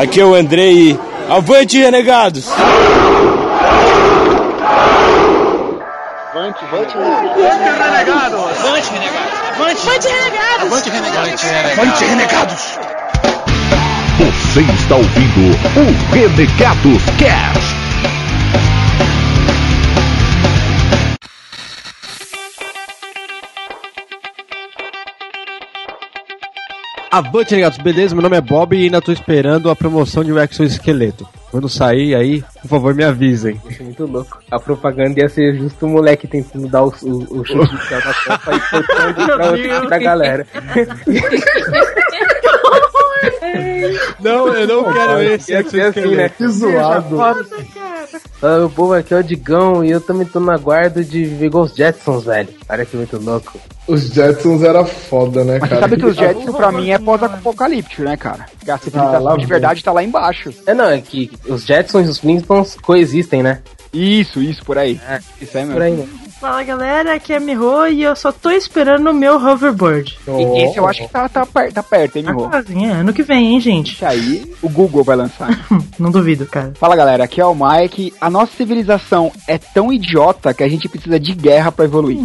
Aqui é o Andrei. Avante, renegados! Avante, avante, renegados! Avante, renegados! Avante, renegados! Avante, renegados! Avante, renegados! Você está ouvindo o Renegados Cast. Avante, negados, beleza? Meu nome é Bob e ainda tô esperando a promoção de um Exo Esqueleto. Quando sair aí, por favor, me avisem. Isso é muito louco. A propaganda ia ser justo o moleque tentando dar o, o, o chute inicial da Copa e cortando pra, outra- pra galera. Não, eu não quero esse assim, né? Esqueleto. Que zoado. Ah, o povo aqui é o Digão e eu também tô na guarda de ver os Jetsons, velho. Olha que muito louco. Os Jetsons era foda, né, Mas cara? sabe que os Jetsons pra mim é pós-apocalíptico, né, cara? A Ah, lá civilização de vem. verdade tá lá embaixo. É, não, é que os Jetsons e os Flintstones coexistem, né? Isso, isso, por aí. É, Isso aí por aí, mesmo. Fala galera, aqui é a Miho e eu só tô esperando o meu hoverboard. E esse eu acho que tá, tá, per- tá perto, hein, Tá meu? quase, é, ano que vem, hein, gente? Esse aí o Google vai lançar. Não duvido, cara. Fala galera, aqui é o Mike. A nossa civilização é tão idiota que a gente precisa de guerra pra evoluir.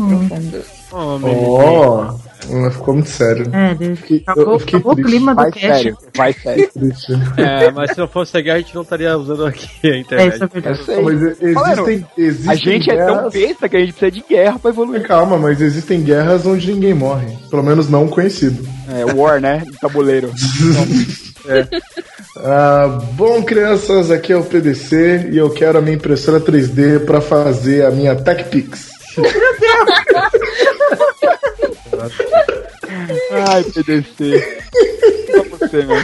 Oh, meu hum, ficou muito sério. É. Fiquei- Acabou, eu fiquei acabou o clima do cast. sério, vai sério. É, mas se não fosse a guerra, a gente não estaria usando aqui a É, internet. isso é Eu verdade. sei. Mas existem, existem A gente é tão guerras... besta que a gente precisa de guerra pra evoluir. Calma, mas existem guerras onde ninguém morre. Pelo menos não conhecido. É, War, né? Tabuleiro. Ah, bom, crianças, aqui é o PDC e eu quero a minha impressora 3D para fazer a minha TechPix. Ai, PDC. Só você, meu.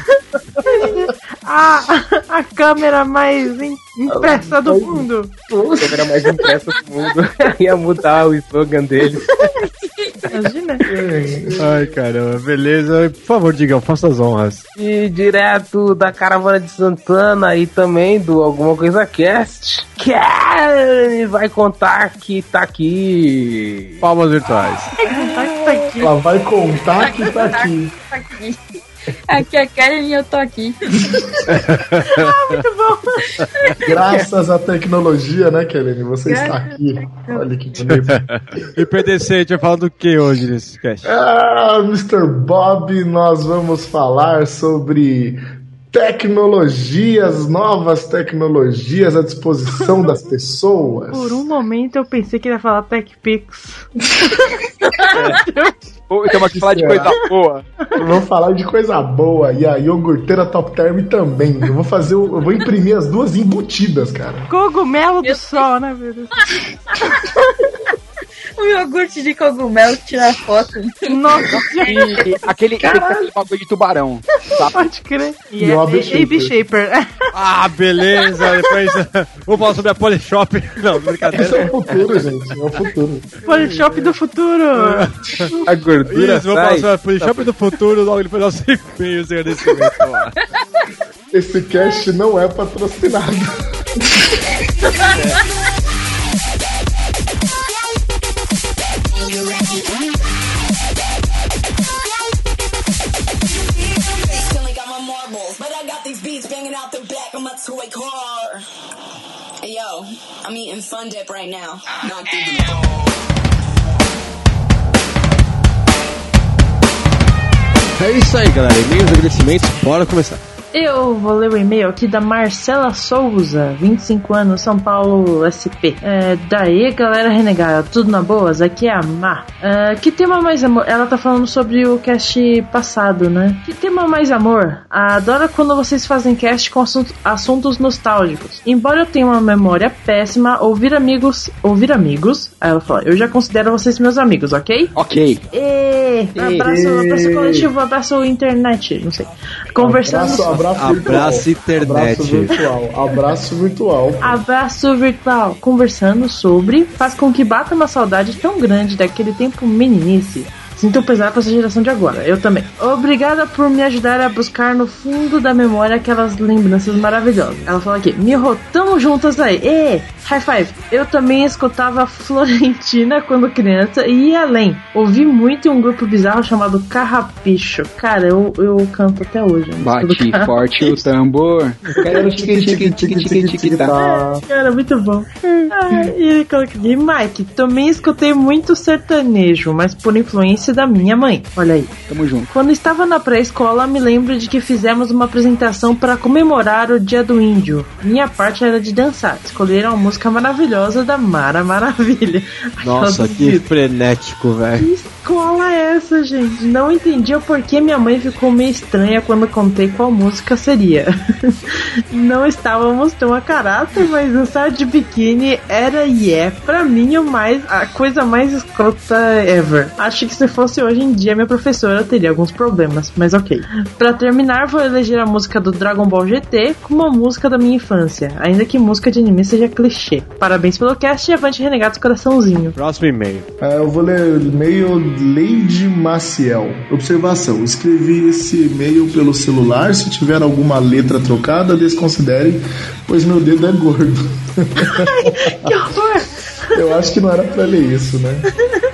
Ah, a câmera mais im- impressa do mundo. A câmera mais impressa do mundo. Ia mudar o slogan deles. Imagina. Ai, caramba, beleza. Por favor, Digão, faça as honras. E direto da caravana de Santana e também do Alguma Coisa Cast. Que vai contar que tá aqui. Palmas virtuais. Tá aqui. Ela vai contar que tá aqui. Aqui. É a Karen e eu tô aqui. Graças à tecnologia, né, Kelly? Você está aqui. Olha que bonito. E PDC, a gente vai falar do que hoje nesse cast? Ah, Mr. Bob, nós vamos falar sobre tecnologias, novas tecnologias à disposição das pessoas. Por um momento eu pensei que ele ia falar TechPix. Ô, Estamos aqui falar de coisa boa. Vamos falar de coisa boa e a iogurteira Top Term também. Eu vou fazer, eu vou imprimir as duas embutidas, cara. Cogumelo do sol, né, meu Deus? O iogurte de cogumelo tirar foto. Nossa, E aquele, aquele bagulho de tubarão. Tá? pode crer. E E é o AB AB Shaper. Ah, beleza. Depois vamos falar sobre a Polishop. Não, Isso é brincadeira. o futuro, gente. É o futuro. Polishop do futuro. A gordura Isso, vamos falar sai. sobre a Polishop do futuro logo depois do nosso e-mail, senhor desse momento. Esse cast não é patrocinado. I'm eating Fun Dip right now. Not É isso aí, galera. Agradecimentos, bora começar. Eu vou ler o e-mail aqui da Marcela Souza, 25 anos, São Paulo, SP. É, daí, galera renegada, tudo na boas? Aqui é a Má. É, que tema mais amor? Ela tá falando sobre o cast passado, né? Que tema mais amor? Adoro quando vocês fazem cast com assunto- assuntos nostálgicos. Embora eu tenha uma memória péssima, ouvir amigos. Ouvir amigos? Aí ela fala, eu já considero vocês meus amigos, ok? Ok. E abraço, abraço coletivo, abraço internet, não sei. Conversando. Abraço, abraço, Abraço, virtual. internet. Abraço virtual. Abraço virtual. Abraço virtual, conversando sobre faz com que bata uma saudade tão grande daquele tempo meninice. Sinto pesar pra essa geração de agora. Eu também. Obrigada por me ajudar a buscar no fundo da memória aquelas lembranças maravilhosas. Ela fala aqui, Miho, tamo juntas aí. Ê, high five. Eu também escutava Florentina quando criança e ia além. Ouvi muito em um grupo bizarro chamado Carrapicho. Cara, eu, eu canto até hoje. do Bate forte o tambor. Quero tique tique tique tique tique tá. Cara, muito bom. Ah, e ele coloca aqui, Mike, também escutei muito sertanejo, mas por influência da minha mãe. Olha aí. Tamo junto. Quando estava na pré-escola, me lembro de que fizemos uma apresentação para comemorar o Dia do Índio. Minha parte era de dançar. Escolheram a música maravilhosa da Mara Maravilha. Nossa, que frenético, velho. Que escola é essa, gente? Não entendi o porquê minha mãe ficou meio estranha quando contei qual música seria. Não estávamos tão a caráter, mas dançar de biquíni era e é, pra mim, o mais, a coisa mais escrota ever. Acho que se fosse hoje em dia, minha professora teria alguns problemas, mas ok. Pra terminar, vou eleger a música do Dragon Ball GT como uma música da minha infância, ainda que música de anime seja clichê. Parabéns pelo cast e avante renegados coraçãozinho. Próximo e-mail. É, eu vou ler o e-mail Lady Maciel. Observação: escrevi esse e-mail pelo celular. Se tiver alguma letra trocada, desconsidere, pois meu dedo é gordo. Que horror! Eu acho que não era pra ler isso, né?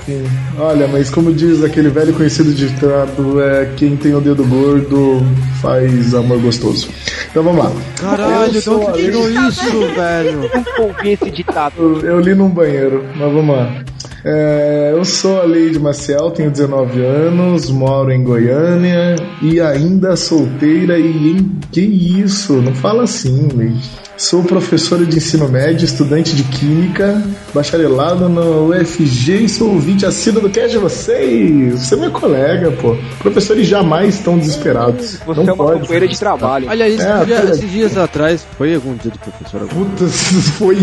Sim. Olha, mas como diz aquele velho conhecido ditado, é quem tem o dedo gordo faz amor gostoso. Então vamos lá. Caralho, Eu de onde tirou isso, velho? Nunca ouvi esse ditado. Eu, eu li num banheiro, mas vamos lá. É, eu sou a Leide Maciel, tenho 19 anos, moro em Goiânia e ainda solteira e em... que isso? Não fala assim, Leide. Sou professora de ensino médio, estudante de química, bacharelado no UFG e sou ouvinte assíduo do cast de vocês. Você é minha colega, pô. Professores jamais estão desesperados. Você Não é uma pode. companheira de trabalho. Aliás, esses, É, dia- esses dias atrás, foi algum dia do professor? Puta, foi.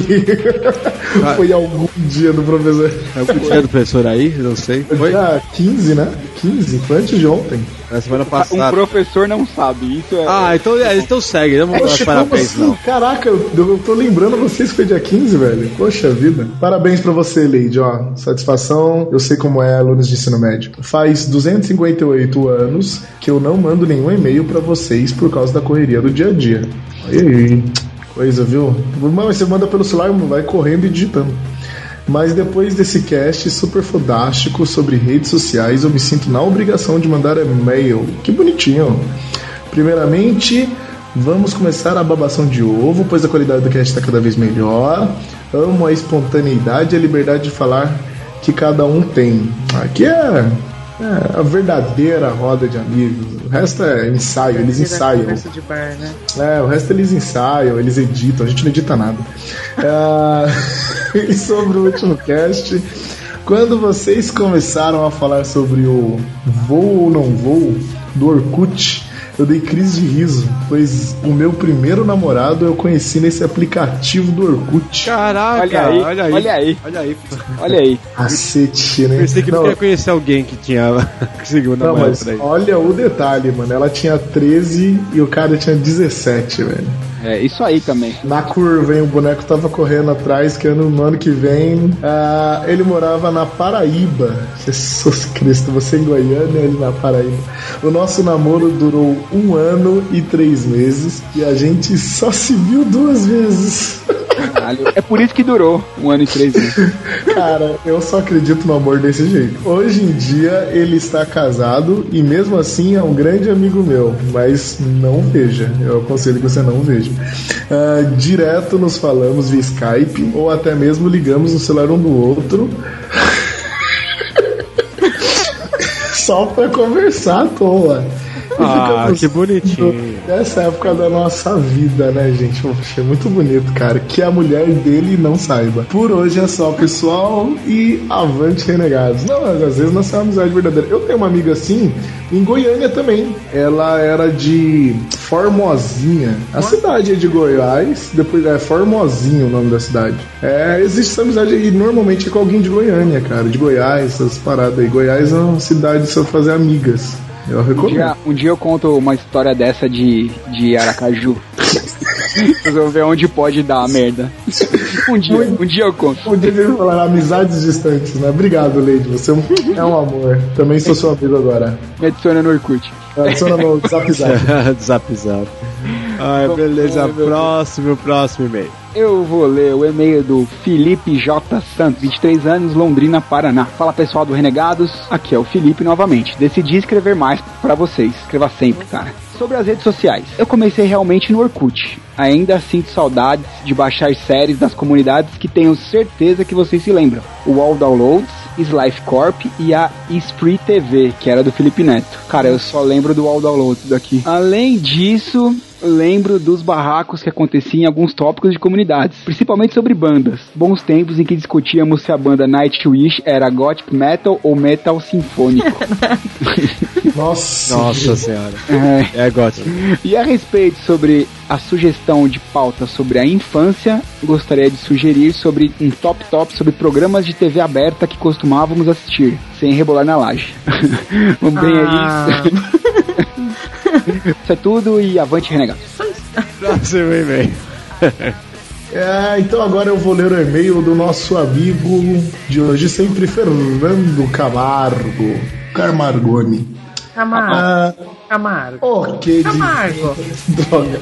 foi algum dia do professor. algum dia do professor aí? Não sei. Foi? Dia 15, né? 15, foi antes de ontem. Na semana Um passada. professor não sabe. Isso é. Ah, então, é, então segue, não vamos dar Poxa, parabéns, como não. assim? Caraca, eu, eu tô lembrando vocês que foi dia 15, velho. Poxa vida. Parabéns pra você, Leide, ó. Satisfação, eu sei como é alunos de ensino médio. Faz 258 anos que eu não mando nenhum e-mail pra vocês por causa da correria do dia a dia. Olha aí. Coisa, viu? Mas você manda pelo celular, vai correndo e digitando. Mas depois desse cast super fodástico sobre redes sociais, eu me sinto na obrigação de mandar e-mail. Que bonitinho. Primeiramente, vamos começar a babação de ovo, pois a qualidade do cast está cada vez melhor. Amo a espontaneidade e a liberdade de falar que cada um tem. Aqui é, é a verdadeira roda de amigos. O resto é ensaio, eles ensaiam. De bar, né? É, o resto eles ensaiam, eles editam, a gente não edita nada. É, e sobre o último cast, quando vocês começaram a falar sobre o vou ou não vou do Orkut, eu dei crise de riso, pois o meu primeiro namorado eu conheci nesse aplicativo do Orkut. Caraca, Olha aí, olha aí. olha aí. Olha aí. Olha aí. Cacete, né? Pensei que não Não, queria conhecer alguém que tinha que seguiu na Não, mas olha o detalhe, mano. Ela tinha 13 e o cara tinha 17, velho. É isso aí também. Na curva, hein? O boneco tava correndo atrás, que ano, no ano que vem. ah, ele morava na Paraíba. Jesus Cristo, você em Goiânia, ele na Paraíba. O nosso namoro durou um ano e três meses e a gente só se viu duas vezes. É por isso que durou um ano e três meses. Cara, eu só acredito no amor desse jeito. Hoje em dia ele está casado e mesmo assim é um grande amigo meu, mas não veja. Eu aconselho que você não veja. Ah, direto nos falamos via Skype ou até mesmo ligamos no celular um do outro. Só pra conversar à toa. Ah, que bonitinho. Nessa época da nossa vida, né, gente? Poxa, é muito bonito, cara. Que a mulher dele não saiba. Por hoje é só, pessoal. E avante, renegados. Não, às vezes nossa amizade verdadeira. Eu tenho uma amiga assim em Goiânia também. Ela era de Formosinha. A cidade é de Goiás. Depois é Formosinha o nome da cidade. É, existe essa amizade aí normalmente é com alguém de Goiânia, cara. De Goiás, essas paradas aí. Goiás é uma cidade só fazer amigas. Eu Um recomendo. dia, um dia eu conto uma história dessa de, de Aracaju. Vocês vão ver onde pode dar a merda. Um dia, um dia eu conto. Podia ter falar amizades distantes, né? Obrigado, Leide. Você é um amor. Também sou seu amigo agora. Me adiciona no Orkut. Adiciona no Zap Zap. Zap Zap. Ai, beleza. Próximo, próximo e-mail. Eu vou ler o e-mail do Felipe J. Santos, 23 anos, Londrina, Paraná. Fala pessoal do Renegados, aqui é o Felipe novamente. Decidi escrever mais pra vocês, escreva sempre, cara. Sobre as redes sociais, eu comecei realmente no Orkut. Ainda sinto saudades de baixar séries das comunidades que tenho certeza que vocês se lembram. O All Downloads, Slife Corp e a Spree TV, que era do Felipe Neto. Cara, eu só lembro do All Downloads daqui. Além disso, lembro dos barracos que aconteciam em alguns tópicos de comunidades, principalmente sobre bandas. Bons tempos em que discutíamos se a banda Nightwish era gothic metal ou metal sinfônico. Nossa. Nossa senhora. É. É gótico. E a respeito sobre a sugestão de pauta sobre a infância, gostaria de sugerir sobre um top top sobre programas de TV aberta que costumávamos assistir, sem rebolar na laje. Vamos bem Ah. aí. Isso é tudo e avante renegado. Próximo e-mail. É, então agora eu vou ler o e-mail do nosso amigo de hoje, sempre Fernando Camargo. Carmargoni. Camargo. Ah, Camargo. ok. Camargo. Droga.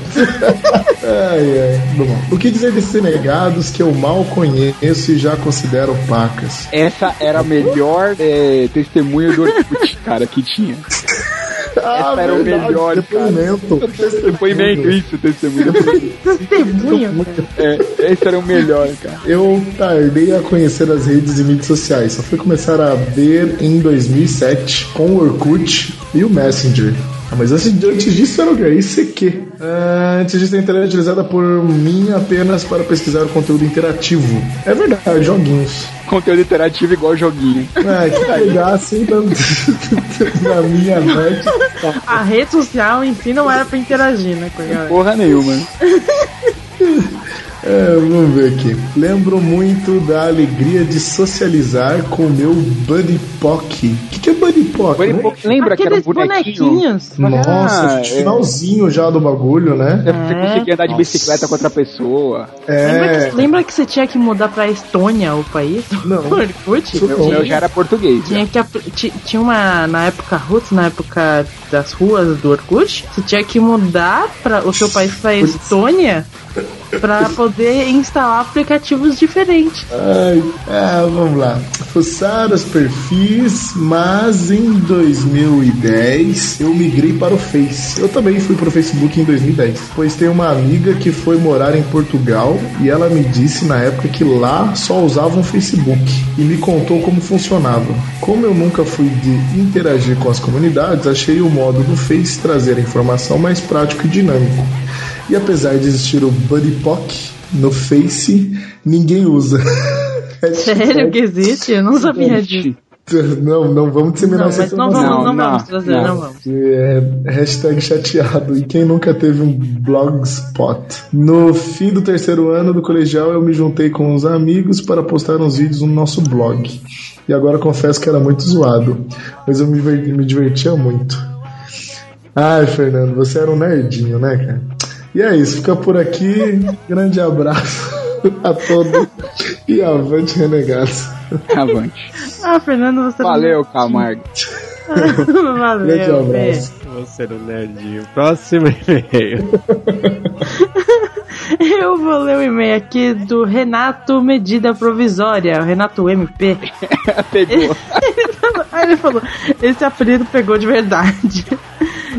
ai, ai. Bom, o que dizer desses renegados que eu mal conheço e já considero pacas? Essa era a melhor é, testemunha do Orkut, cara, que tinha. Ah, Essa era o melhor, depoimento. Depoimento, isso, testemunha. Testemunho, cara. É, esse era o melhor, cara. Eu tardei a conhecer as redes e mídias sociais. Só fui começar a ver em 2007 com o Orkut e o Messenger. Ah, mas antes, antes disso era o quê? ICQ. Ah, antes disso, a internet é utilizada por mim apenas para pesquisar o conteúdo interativo. É verdade, joguinhos. Conteúdo interativo igual joguinho. É, que pegar assim na, na minha net. A rede social em si não era pra interagir, né, com a galera? Porra nenhuma. É, vamos ver aqui. Lembro muito da alegria de socializar com o meu Buddy Pock. O que, que é Buddy Pock? Buddy né? Pock, lembra que era um Aqueles bonequinho? bonequinhos. Nossa, Ah, é. finalzinho já do bagulho, né? Você É. conseguia andar de bicicleta com outra pessoa. Lembra, É. que, lembra que você tinha que mudar pra Estônia, o país? Não. Orkut? Meu já era português. Tinha que tinha uma na época roots, na época das ruas do Orkut, você tinha que mudar para o seu país para Estônia para poder instalar aplicativos diferentes. Ai, ah, vamos lá. Fuçar os perfis, mas em 2010 eu migrei para o Face. Eu também fui para o Facebook em 2010, pois tem uma amiga que foi morar em Portugal e ela me disse na época que lá só usavam Facebook e me contou como funcionava. Como eu nunca fui de interagir com as comunidades, achei o modo do Face trazer informação mais prático e dinâmico. E apesar de existir o Buddy Pock no Face, ninguém usa. Sério que existe? Eu não sabia disso. Não, não vamos disseminar Não, essa não informação. vamos, não, Não, vamos não, trazer, não. não, vamos. É, hashtag chateado. E quem nunca teve um blogspot? No fim do terceiro ano do colegial, eu me juntei com uns amigos para postar uns vídeos no nosso blog. E agora confesso que era muito zoado. Mas eu me, me divertia muito. Ai, Fernando, você era um nerdinho, né, cara? E é isso, fica por aqui. Grande abraço a todos e avante, renegados. Avante. Ah, Fernando, você Valeu, Camargo. Valeu. Grande abraço. Você no nerdinho. Próximo e-mail. Eu vou ler o e-mail aqui do Renato Medida Provisória, o Renato MP. Pegou. Aí ele falou: esse apelido pegou de verdade.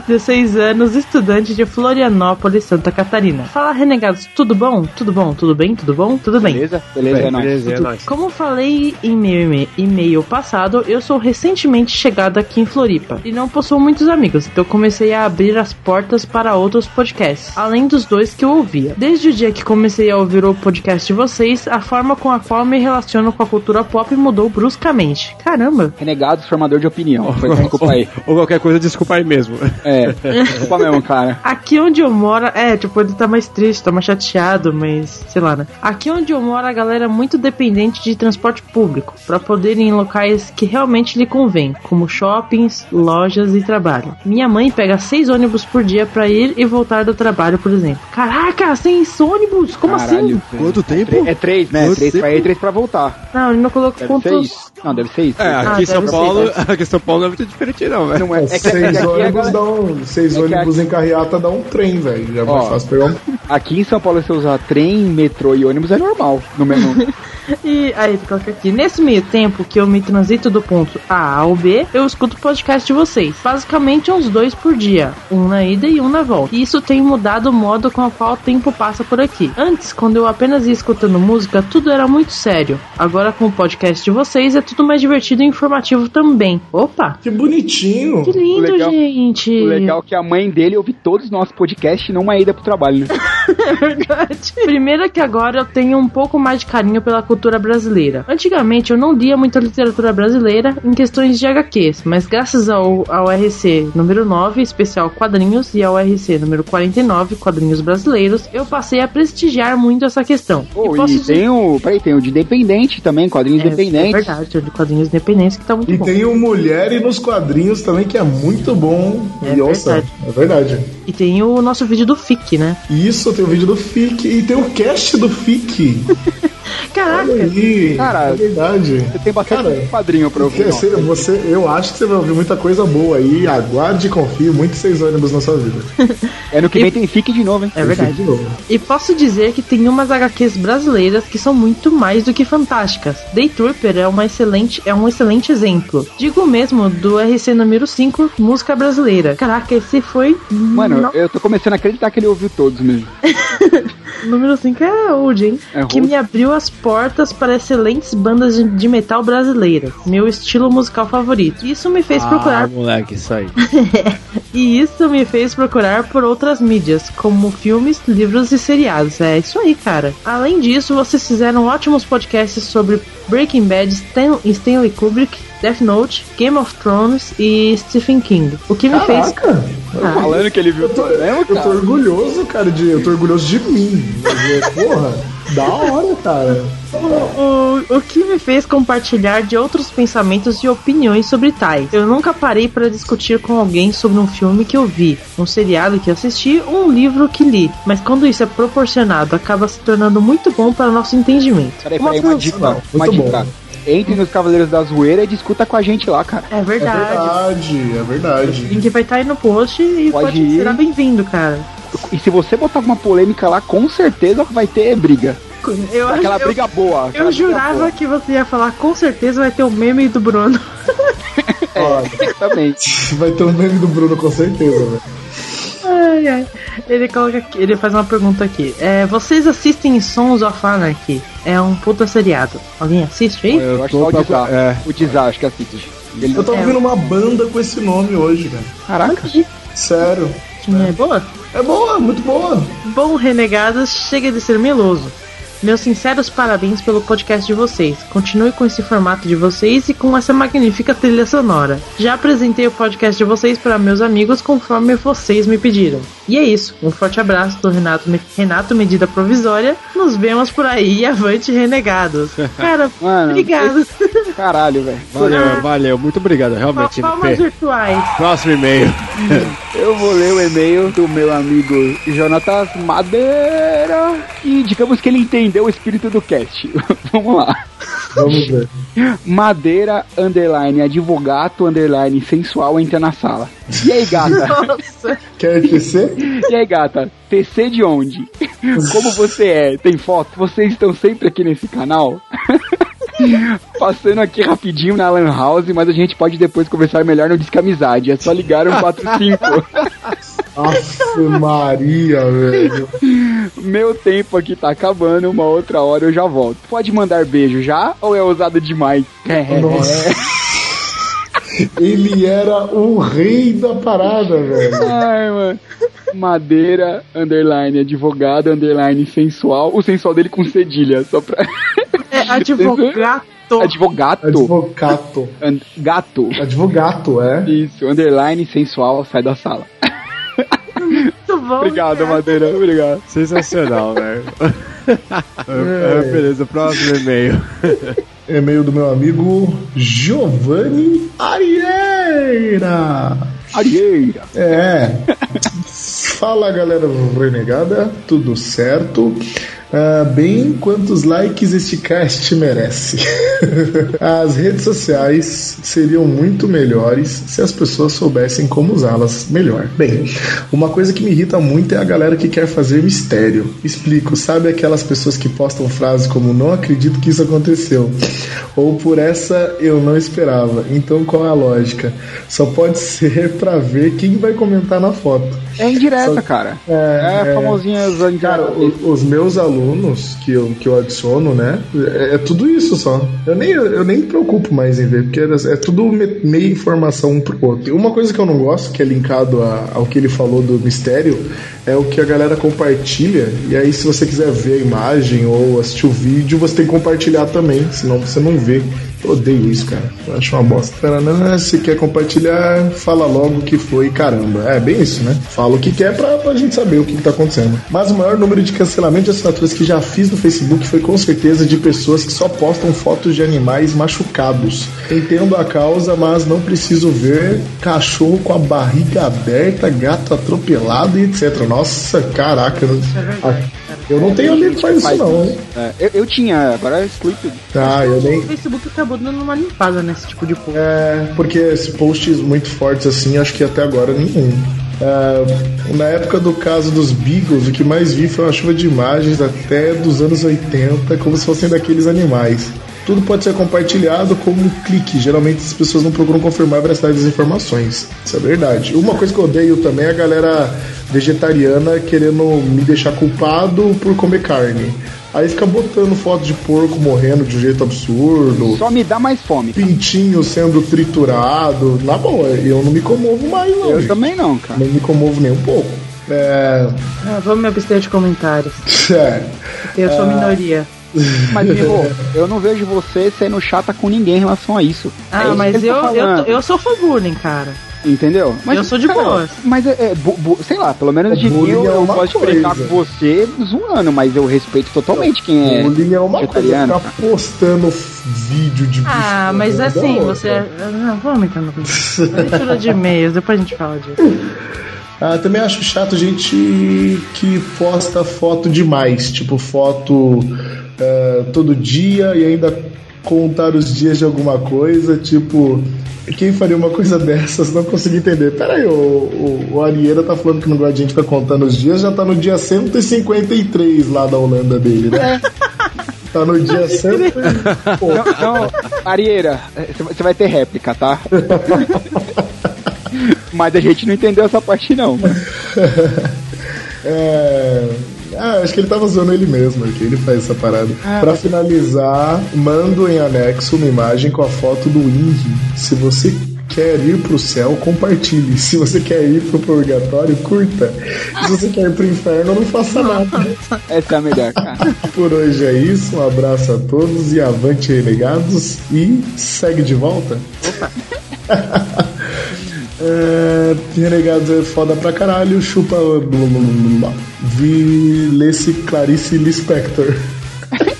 16 anos, estudante de Florianópolis, Santa Catarina. Fala, renegados, tudo bom? Tudo bom? Tudo bem? Tudo bom? Tudo bem. Beleza? Beleza, é nóis. Beleza, é nóis. Como falei em meu e-mail- passado, eu sou recentemente chegado aqui em Floripa e não possuo muitos amigos, então comecei a abrir as portas para outros podcasts, além dos dois que eu ouvia. Desde o dia que comecei a ouvir o podcast de vocês, a forma com a qual me relaciono com a cultura pop mudou bruscamente. Caramba! Renegados, formador de opinião. Foi desculpa aí. Ou qualquer coisa, desculpa aí mesmo. É. É, desculpa mesmo, cara. Aqui onde eu moro, é, tipo, ele tá mais triste, tá mais chateado, mas sei lá, né? Aqui onde eu moro, a galera é muito dependente de transporte público pra poder ir em locais que realmente lhe convém, como shoppings, lojas e trabalho. Minha mãe pega seis ônibus por dia pra ir e voltar do trabalho, por exemplo. Caraca, seis ônibus? Como assim? Caralho, Quanto tempo? É três, né? Quanto Três pra ir, três pra voltar. Não, ele não colocou quantos. Não, deve ser isso. É, aqui Ah, em São Paulo, ser, aqui em São Paulo não é muito diferente não, velho. Não é, é que, é que ônibus agora- dá Seis é ônibus em carreata dá um trem, velho. Já é mais fácil pegar um. aqui em São Paulo, você usar trem, metrô e ônibus é normal no menu. E aí, ele coloca aqui. Nesse meio tempo que eu me transito do ponto A ao B, eu escuto o podcast de vocês. Basicamente uns dois por dia. Um na ida e um na volta. E isso tem mudado o modo com o qual o tempo passa por aqui. Antes, quando eu apenas ia escutando música, tudo era muito sério. Agora, com o podcast de vocês, é tudo mais divertido e informativo também. Opa! Que bonitinho. Que lindo, legal- gente! O legal é que a mãe dele ouve todos os nossos podcasts numa ida pro trabalho, né? É verdade. Primeiro que agora eu tenho um pouco mais de carinho pela cultura brasileira. Antigamente eu não lia muita literatura brasileira em questões de HQs, mas graças ao, ao RC número 9, especial quadrinhos, e ao RC número 49, quadrinhos brasileiros, eu passei a prestigiar muito essa questão. Posso e dizer- tem o. Peraí, tem o de Independente também, quadrinhos é, é independentes. verdade, o de quadrinhos independentes que tá muito E bom. tem o Mulher e nos quadrinhos também, que é muito bom. É Nossa, verdade. é verdade. E tem o nosso vídeo do FIC, né? Isso, tem o vídeo do FIC e tem o cast do FIC. Caraca! Olha aí. Cara, é verdade. Você tem bastante Cara, quadrinho pra ouvir. Porque ó. você, você- eu acho que você vai ouvir muita coisa boa aí. Aguarde e confie muito seis ônibus na sua vida. É no que vem tem fique de novo, hein? É verdade. De novo. E posso dizer que tem umas HQs brasileiras que são muito mais do que fantásticas. Day Trooper é, uma excelente, é um excelente exemplo. Digo mesmo do RC número 5, música brasileira. Caraca, esse foi. Mano, no- eu tô começando a acreditar que ele ouviu todos mesmo. número 5 é old, hein? É que me abriu as portas para excelentes bandas de, de metal brasileiras. Meu estilo musical favorito. Isso me fez Ah, procurar moleque, isso aí. E isso me fez procurar por outras mídias, como filmes, livros e seriados. É isso aí, cara. Além disso, vocês fizeram ótimos podcasts sobre Breaking Bad, Stan- Stanley Kubrick, Death Note, Game of Thrones e Stephen King. O que me fez. Caraca! Ah, Falando que ele viu Eu tô, tudo mesmo, eu tô cara. orgulhoso, cara, de. Eu tô orgulhoso de mim. Porra, da hora, cara. o, o que me fez compartilhar de outros pensamentos e opiniões sobre tais. Eu nunca parei para discutir com alguém sobre um filme que eu vi, um seriado que assisti ou um livro que li, mas quando isso é proporcionado, acaba se tornando muito bom para nosso entendimento. Peraí, Uma peraí, uma produção- dica. Uma Muito dica. Entre nos Cavaleiros da Zoeira e discuta com a gente lá, cara. É É verdade. verdade, é O verdade. link vai estar aí no post e Pode pode, ir. será bem-vindo, cara. E se você botar alguma polêmica lá, com certeza vai ter briga. Eu, Aquela eu, briga boa. aquela eu jurava boa. que você ia falar, com certeza vai ter o meme do Bruno. Ó, Também. vai ter um meme do Bruno com certeza, velho. Ai, ai. Ele coloca aqui, ele faz uma pergunta aqui. É, vocês assistem Sons of Anarchy? É um puta seriado. Alguém assiste aí? Eu acho que tô só o Dizar. é. O Dizar, acho que assiste. Ele Eu tava É. ouvindo uma banda com esse nome hoje, cara. Caraca. Sério. É boa? É boa, muito boa. Bom, renegados, chega de ser meloso. Meus sinceros parabéns pelo podcast de vocês. Continue com esse formato de vocês e com essa magnífica trilha sonora. Já apresentei o podcast de vocês para meus amigos conforme vocês me pediram. E é isso. Um forte abraço do Renato, Me- Renato Medida Provisória. Nos vemos por aí. Avante, renegados. Cara, Mano, obrigado. Caralho, velho. Valeu, valeu. Muito obrigado, realmente. Palmas virtuais. Próximo e-mail. Eu vou ler o e-mail do meu amigo Jonatas Madeira. E digamos que ele entendeu o espírito do cast. Vamos lá. Vamos ver. Madeira, underline, advogado, underline, sensual, entra na sala. E aí, gata? Nossa. Quer TC? E aí, gata? TC de onde? Como você é? Tem foto? Vocês estão sempre aqui nesse canal? Passando aqui rapidinho na Lan House, mas a gente pode depois conversar melhor no Disque Amizade. É só ligar o 45. Aff, Maria, velho. Meu tempo aqui tá acabando, uma outra hora eu já volto. Pode mandar beijo já ou é ousado demais? Nossa. Ele era o rei da parada, velho. Ai, mano. Madeira, underline, advogado, underline, sensual. O sensual dele com cedilha, só pra. É advogado. Advogado. Advocato. And- Gato. Advogato, é. Isso, underline, sensual, sai da sala. bom. Obrigado, cara. Madeira. Obrigado. Sensacional, velho. É, Beleza, próximo e-mail. E-mail do meu amigo Giovanni Arieira. Arieira. É. Fala galera renegada, tudo certo? Ah, bem, quantos likes este cast merece? as redes sociais seriam muito melhores se as pessoas soubessem como usá-las melhor. Bem, uma coisa que me irrita muito é a galera que quer fazer mistério. Explico, sabe aquelas pessoas que postam frases como não acredito que isso aconteceu? Ou por essa eu não esperava. Então qual é a lógica? Só pode ser pra ver quem vai comentar na foto. É indireta, Só- cara. É, É, é. famosinhas Cara, indiretas. o- os meus alunos que eu, que eu adiciono, né? É, é tudo isso só. Eu nem, eu nem me preocupo mais em ver, porque é, é tudo me- informação um pro outro. Uma coisa que eu não gosto, que é linkado a- ao que ele falou do mistério, é o que a galera compartilha. E aí, se você quiser ver a imagem ou assistir o vídeo, você tem que compartilhar também, senão você não vê. Odeio isso, cara. Eu acho uma bosta. Taranã, se quer compartilhar, fala logo que foi, caramba. É bem isso, né? Fala o que quer pra, pra gente saber o que, que tá acontecendo. Mas o maior número de cancelamento de assinaturas que já fiz no Facebook foi com certeza de pessoas que só postam fotos de animais machucados. Entendo a causa, mas não preciso ver cachorro com a barriga aberta, gato atropelado e etc. Nossa, caraca. eu não- Eu não tenho amigo que faz isso, não, hein? É, eu, eu tinha, agora exclui tudo. Ah, eu nem. O Facebook acabou dando uma limpada nesse tipo de coisa. É, porque esses posts muito fortes assim, acho que até agora nenhum. É, na época do caso dos Beagles, o que mais vi foi uma chuva de imagens até dos anos 80, como se fossem daqueles animais. Tudo pode ser compartilhado como um clique. Geralmente as pessoas não procuram confirmar a veracidade das informações. Isso é verdade. Uma coisa que eu odeio também é a galera vegetariana querendo me deixar culpado por comer carne. Aí fica botando foto de porco morrendo de um jeito absurdo Só me dá mais fome. cara. pintinho sendo triturado. Na boa, eu não me comovo mais, não. Eu gente. também não, cara. Não me comovo nem um pouco. É. Ah, vamos me abster de comentários. é. Eu sou minoria. Mas, amigo, eu não vejo você sendo chata com ninguém em relação a isso. É Ah, isso mas que eu, eu, falando, eu sofro bullying, cara. Entendeu? Mas, eu sou de cara, boas. Mas é, é, bu- bu- sei lá, pelo menos de mim eu, é eu posso brincar com coisa. você zoando, mas eu respeito totalmente quem é. Bullying é uma coisa, vegetariano, ficar postando vídeo de Ah, mas é assim, outra. você. Não, vamos entrar no Leitura de e-mails, depois a gente fala disso. Ah, também acho chato gente que posta foto demais, tipo foto ah, todo dia e ainda contar os dias de alguma coisa, tipo. Quem faria uma coisa dessas? Não consegui entender. Pera aí, o, o, o Arieira tá falando que não gosta de gente ficar contando os dias, já tá no dia 153 lá da Holanda dele, né? Tá no dia 100. Pô, Não, não, Arieira, é, você vai- você vai ter réplica, tá? Mas a gente não entendeu essa parte não. É. Ah, acho que ele tava zoando ele mesmo aqui, ele faz essa parada. pra finalizar, mando em anexo uma imagem com a foto do Indy. Se você quer ir pro céu, compartilhe. Se você quer ir pro purgatório, curta. Se você quer ir pro inferno, não faça nada. Essa é a melhor, cara. Por hoje é isso, um abraço a todos e avante renegados e segue de volta. É, Renegados é foda pra caralho, chupa. blá, blá, blá, blá. Vi Lesse Clarice Lispector.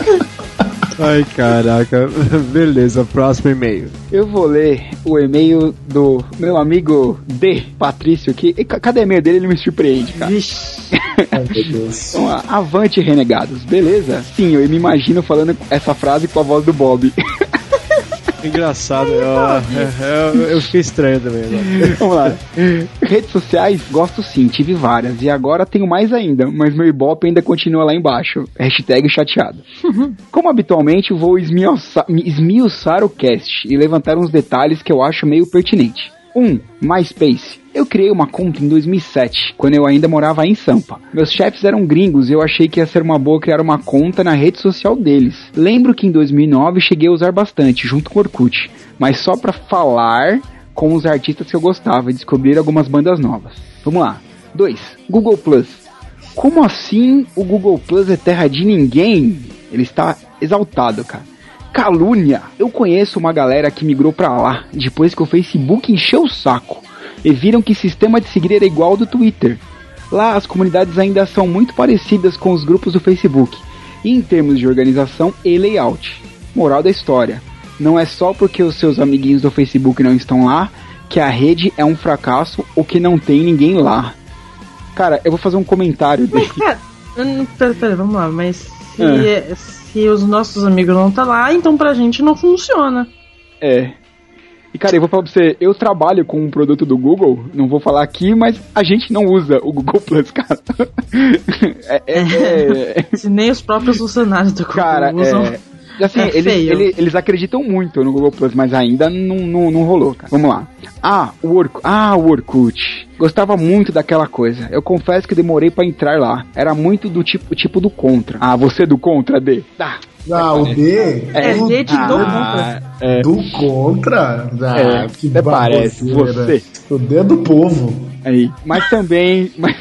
Ai, caraca. Beleza, próximo e-mail. Eu vou ler o e-mail do meu amigo D. Patrício, que ca- cada e-mail dele ele me surpreende, cara. Vixe. Ai meu Deus. Então, avante, renegados, beleza? Sim, eu me imagino falando essa frase com a voz do Bob. Engraçado. ó, é, é, eu fiquei estranho também. agora. Vamos lá. Redes sociais, gosto sim, tive várias. E agora tenho mais ainda, mas meu Ibope ainda continua lá embaixo. Hashtag chateado. Como habitualmente, vou esmiuçar, esmiuçar o cast e levantar uns detalhes que eu acho meio pertinente. 1. Um, MySpace. Eu criei uma conta em 2007, quando eu ainda morava em Sampa. Meus chefes eram gringos e eu achei que ia ser uma boa criar uma conta na rede social deles. Lembro que em 2009 cheguei a usar bastante, junto com Orkut, mas só pra falar com os artistas que eu gostava e descobrir algumas bandas novas. Vamos lá. 2. Google Plus. Como assim o Google Plus é terra de ninguém? Ele está exaltado, cara. Calúnia. Eu conheço uma galera que migrou pra lá depois que o Facebook encheu o saco e viram que sistema de seguir era igual ao do Twitter. Lá as comunidades ainda são muito parecidas com os grupos do Facebook, em termos de organização e layout. Moral da história: não é só porque os seus amiguinhos do Facebook não estão lá que a rede é um fracasso ou que não tem ninguém lá. Cara, eu vou fazer um comentário desse. Cara, hum, pera, pera, vamos lá, mas se, É. se os nossos amigos não tá lá, então pra gente não funciona. É. E cara, eu vou falar pra você, eu trabalho com um produto do Google, não vou falar aqui, mas a gente não usa o Google Plus, cara. é, é- é- Se nem os próprios funcionários do Google cara, usam. é. Assim, É eles, feio. ele- eles acreditam muito no Google Plus, mas ainda não, não, não rolou, cara. Vamos lá. Ah, o Orkut. Ah, o Orkut. Gostava muito daquela coisa. Eu confesso que demorei pra entrar lá. Era muito do tipo, tipo do Contra. Ah, você do Contra, D? Tá. Ah, o D? É, do, D de do Ah, é. do contra? Ah, É, até parece, você. O D é do povo. Aí. Mas também. Mas,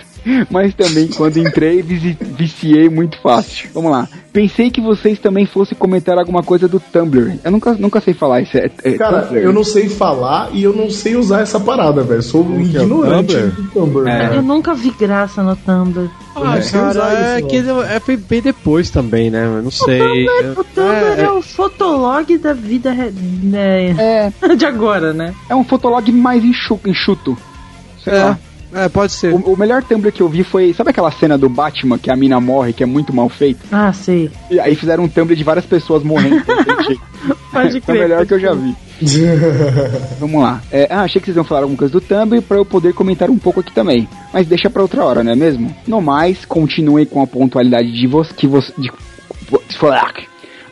mas também quando entrei, viciei muito fácil. Vamos lá. Pensei que vocês também fossem comentar alguma coisa do Tumblr. Eu nunca, nunca sei falar isso. É, é Cara, Tumblr. eu não sei falar e eu não sei usar essa parada, velho. Sou um é o ignorante Tumblr? do Tumblr. É. Eu nunca vi graça no Tumblr. Ah, cara, usar é que é, foi bem depois também, né? Eu não sei. O Tumblr é, É, o fotolog da vida re- né, de agora, né? É um fotolog mais enxu- enxuto. Sei é, lá. É, pode ser. O, o melhor Tumblr que eu vi foi. Sabe aquela cena do Batman que a mina morre, que é muito mal feito? Ah, sei. E aí fizeram um Tumblr de várias pessoas morrendo. Pode é o crer. melhor que eu já vi. Vamos lá. É, ah, achei que vocês iam falar alguma coisa do Tumblr pra eu poder comentar um pouco aqui também. Mas deixa pra outra hora, não é mesmo? No mais, continuem com a pontualidade de você. Que você de,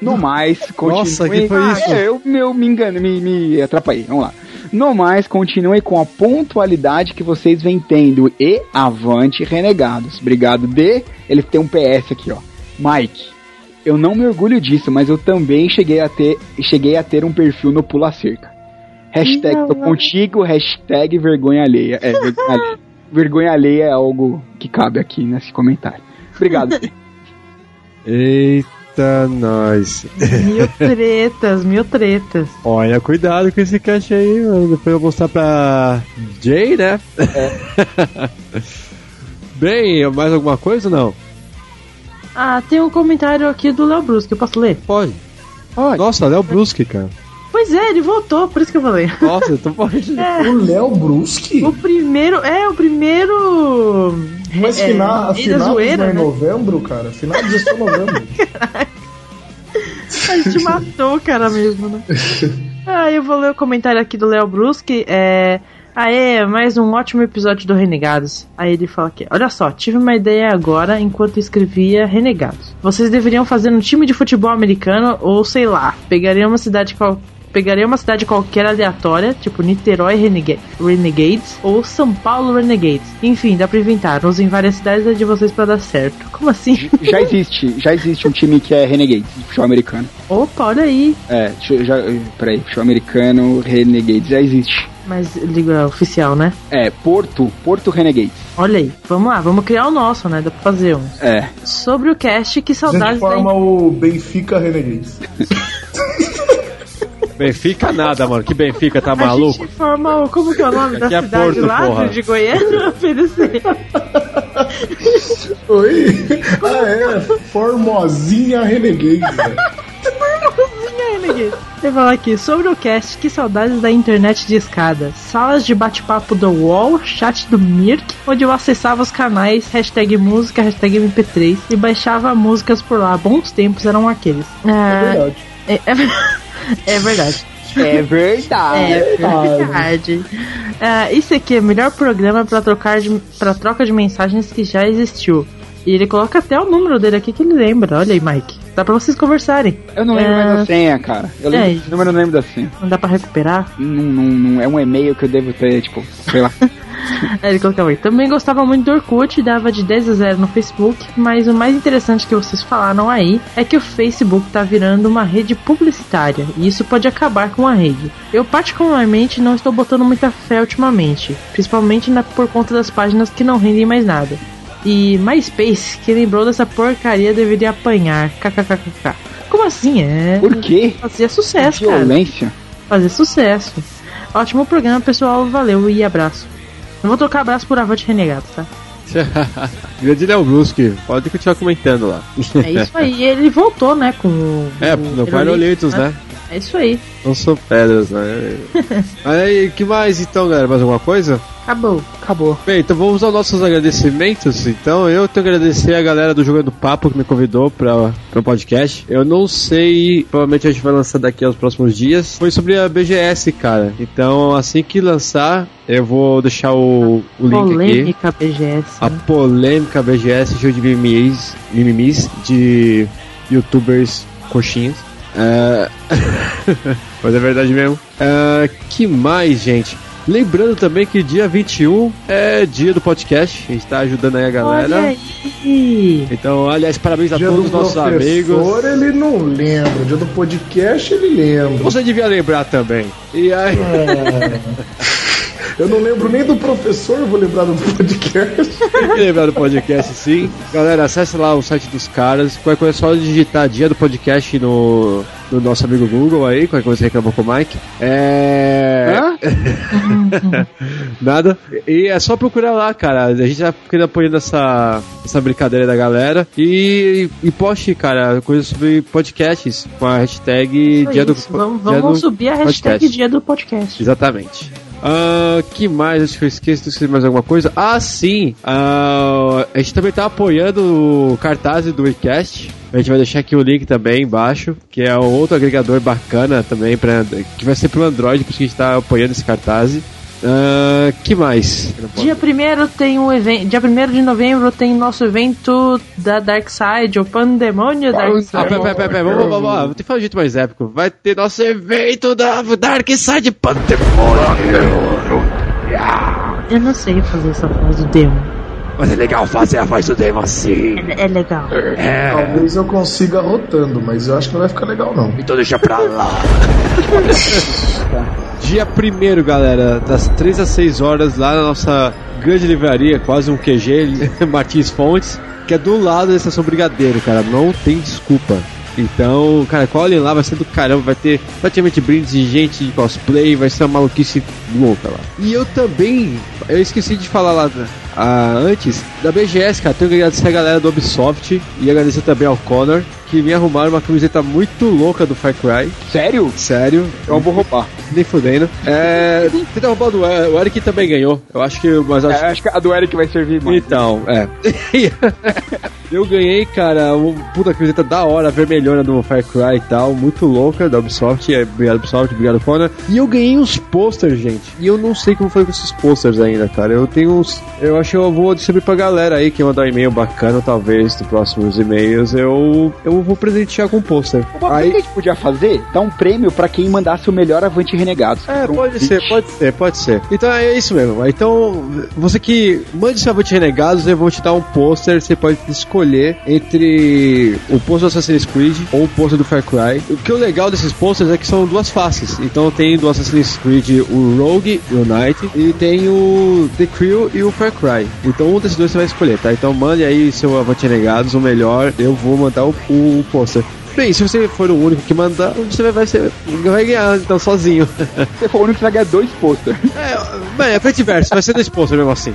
no mais, continuem. Nossa, que foi Ah, isso? é, eu meu, me engano, me, me atrapalhei. Vamos lá. No mais, continuem com a pontualidade que vocês vêm tendo. E avante, renegados. Obrigado, D. Ele tem um PS aqui, ó. Mike. Eu não me orgulho disso, mas eu também cheguei a ter, cheguei a ter um perfil no Pula Cerca. Hashtag tô Não. contigo, hashtag vergonha alheia. É, vergonha alheia. Vergonha alheia é algo que cabe aqui nesse comentário. Obrigado. D. Eita, nós. Mil tretas, mil tretas. Olha, cuidado com esse cast aí, mano. Depois eu vou mostrar pra Jay, né? Bem, mais alguma coisa ou não? Ah, tem um comentário aqui do Léo Brusque, eu posso ler? Pode. Pode. Nossa, Léo Brusque, cara. Pois é, ele voltou, por isso que eu falei. Nossa, então pode. o Léo Bruschi? O primeiro, é, o primeiro... Mas é, final, da finados zoeira, é né? novembro, cara. Finados é só novembro. A gente matou o cara mesmo, né? Ah, eu vou ler o comentário aqui do Léo Bruschi. É. Aê, mais um ótimo episódio do Renegados. Aí ele fala aqui: Olha só, tive uma ideia agora enquanto escrevia Renegados. Vocês deveriam fazer um time de futebol americano ou sei lá, pegaria uma cidade qual. Pegaria uma cidade qualquer aleatória, tipo Niterói Renega- Renegades ou São Paulo Renegades. Enfim, dá pra inventar. Usem várias cidades a de vocês pra dar certo. Como assim? Já existe, já existe um time que é Renegades, de futebol americano. Opa, olha aí. É, já, peraí, futebol americano, Renegades, já existe. Mas liga oficial, né? É, Porto, Porto Renegades. Olha aí, vamos lá, vamos criar o nosso, né? Dá pra fazer um. É, Sobre o cast, que A gente saudades forma o Benfica Renegades. Benfica nada, mano. Que Benfica, tá A maluco? gente forma o. Como que é o nome da Aqui é cidade Porto, lá porra. de Goiânia? Oferecer. Oi? Ah, é. Formosinha Renegades, velho. Eu falar aqui sobre o cast, que saudades da internet de escada. Salas de bate-papo do UOL, chat do Mirk, onde eu acessava os canais hashtag música, hashtag MP3 e baixava músicas por lá. Bons tempos eram aqueles. É Ah, verdade. é, é- é verdade. é verdade. É verdade. Ah, isso aqui é o melhor programa para trocar de, pra troca de mensagens que já existiu. E ele coloca até o número dele aqui que ele lembra. Olha aí, Mike. Dá pra vocês conversarem. Eu não lembro É. mais da senha, cara. Eu lembro É. do número, não lembro da senha. Não dá pra recuperar. Não, não, não é um e-mail que eu devo ter, tipo, sei lá. Aí ele colocava aí. Também gostava muito do Orkut, dava de 10 a 0 no Facebook, mas o mais interessante que vocês falaram aí é que o Facebook tá virando uma rede publicitária e isso pode acabar com a rede. Eu particularmente não estou botando muita fé ultimamente, principalmente na- por conta das páginas que não rendem mais nada. E MySpace, que lembrou dessa porcaria, deveria apanhar. KKKKK. Como assim? É. Por quê? Fazia sucesso, cara. Violência? Fazer sucesso. Ótimo programa, pessoal. Valeu e abraço. Eu vou trocar abraço por Avante Renegado, tá? Grande Léo Bruschi, pode continuar comentando lá. É isso aí. Ele voltou, né, com o. É, o no Pirolitos, Pirolitos, né? É isso aí. Não sou pedras, né? Aí, que mais então, galera? Mais alguma coisa? Acabou. Acabou. Bem, então vamos aos nossos agradecimentos. Então, eu tenho que agradecer a galera do Jogando Papo que me convidou para o podcast. Eu não sei, provavelmente a gente vai lançar daqui aos próximos dias. Foi sobre a BGS, cara. Então, assim que lançar, eu vou deixar o, o link aqui. Polêmica BGS. A né? polêmica BGS, show de mimimis, mimimis de youtubers coxinhas. É... Mas é verdade mesmo. É, que mais, gente? Lembrando também que dia 21 é dia do podcast. A gente tá ajudando aí a galera. Olha aí. Então, aliás, parabéns a Dia todos do os nossos professor, amigos. ele não lembra. Dia do podcast, ele lembra. Você devia lembrar também. E aí. É. Eu não lembro nem do professor, vou lembrar do podcast. Tem que lembrar do podcast, sim. Galera, acesse lá o site dos caras. Qualquer coisa é só digitar dia do podcast no, no nosso amigo Google aí. Qualquer coisa você reclamou com o Mike. É. Nada. E é só procurar lá, cara. A gente tá apoiando essa, essa brincadeira da galera. E, e poste, cara, coisas sobre podcasts com a hashtag Isso, dia do Vamos, dia vamos do subir a hashtag podcast. dia do podcast. Exatamente. Ah, que mais? Acho que eu esqueci de mais alguma coisa. Ah, sim! Ah, a gente também tá apoiando o cartaz do WeCast. A gente vai deixar aqui o link também embaixo, que é outro agregador bacana também, pra, que vai ser pro Android, por isso que a gente tá apoiando esse cartaz. Ah, que mais? Dia 1 tem um evento. Dia 1 de novembro tem nosso evento da Dark Side, o Pandemônio Dark Ah, Side. pera, pera, pera, pera, vamos, vamos, vamos, ter que falar de um jeito mais épico. Vai ter nosso evento da Dark Side Pandemônio. Eu não sei fazer essa voz do Demon. Mas é legal fazer a voz do Demon assim. É, é legal. É. Talvez eu consiga rotando, mas eu acho que não vai ficar legal, não. Então deixa pra lá. Dia 1 galera, das 3 às 6 horas, lá na nossa grande livraria, quase um QG, Martins Fontes, que é do lado da estação Brigadeiro, cara. Não tem desculpa. Então, cara, colhem lá, vai ser do caramba, vai ter praticamente brindes de gente de cosplay, vai ser uma maluquice louca lá. E eu também, eu esqueci de falar lá ah, antes, da BGS, cara, tenho que agradecer a galera do Ubisoft e agradecer também ao Connor, que me arrumaram uma camiseta muito louca do Far Cry. Sério? Sério. Eu vou roubar. Nem fudendo. É. Tenta roubar o do Eric. O Eric também ganhou. Eu acho que. Mas eu acho... É, acho que a do Eric vai servir mais. Então, é. eu ganhei, cara, uma puta camiseta da hora, vermelhona do Far Cry e tal, muito louca da Ubisoft. É, obrigado, Ubisoft, obrigado, Fona. E eu ganhei uns posters, gente. E eu não sei como foi com esses posters ainda, cara. Eu tenho uns. Eu acho que eu vou distribuir pra galera aí que mandar um e-mail bacana, talvez, dos próximos e-mails. Eu, eu vou presentear com um pôster. Uma coisa que a gente podia fazer, dar um prêmio pra quem mandasse o melhor Avante Renegados. É, um pode pitch. ser, pode ser, pode ser. Então é isso mesmo. Então, você que mande seu Avante Renegados, eu vou te dar um pôster. Você pode escolher entre o pôster do Assassin's Creed ou o pôster do Far Cry. O que é o legal desses posters é que são duas faces. Então tem do Assassin's Creed o Rogue e o Knight, e tem o The Crew e o Far Cry. Então um desses dois você vai escolher, tá? Então mande aí seu Avante Renegados, o melhor. Eu vou mandar o, o pôster. Bem, se você for o único que mandar, você vai, vai, ser, vai ganhar, então, sozinho. Se você for o único que vai ganhar dois posters. É, bem, é frente e verso, vai ser dois posters mesmo assim.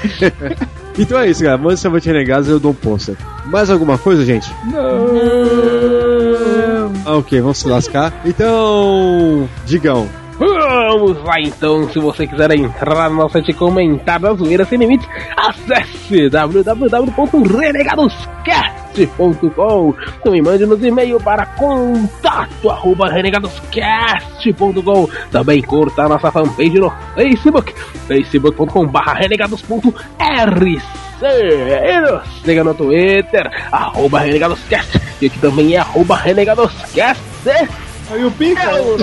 então é isso, galera. Manda seu Avante Renegados e eu dou um pôster. Mais alguma coisa, gente? Não! Ah, ok, vamos se lascar. Então, digam. Vamos lá então, se você quiser entrar no nosso site e comentar da zoeira sem limites, acesse www.renegadoscast.com Também mande nos e-mail para contato arroba renegadoscast.com Também curta a nossa fanpage no Facebook, facebook.com barra renegados.rc e nos siga no Twitter, arroba renegadoscast e aqui também é arroba renegadoscast Aí o Pica. é o.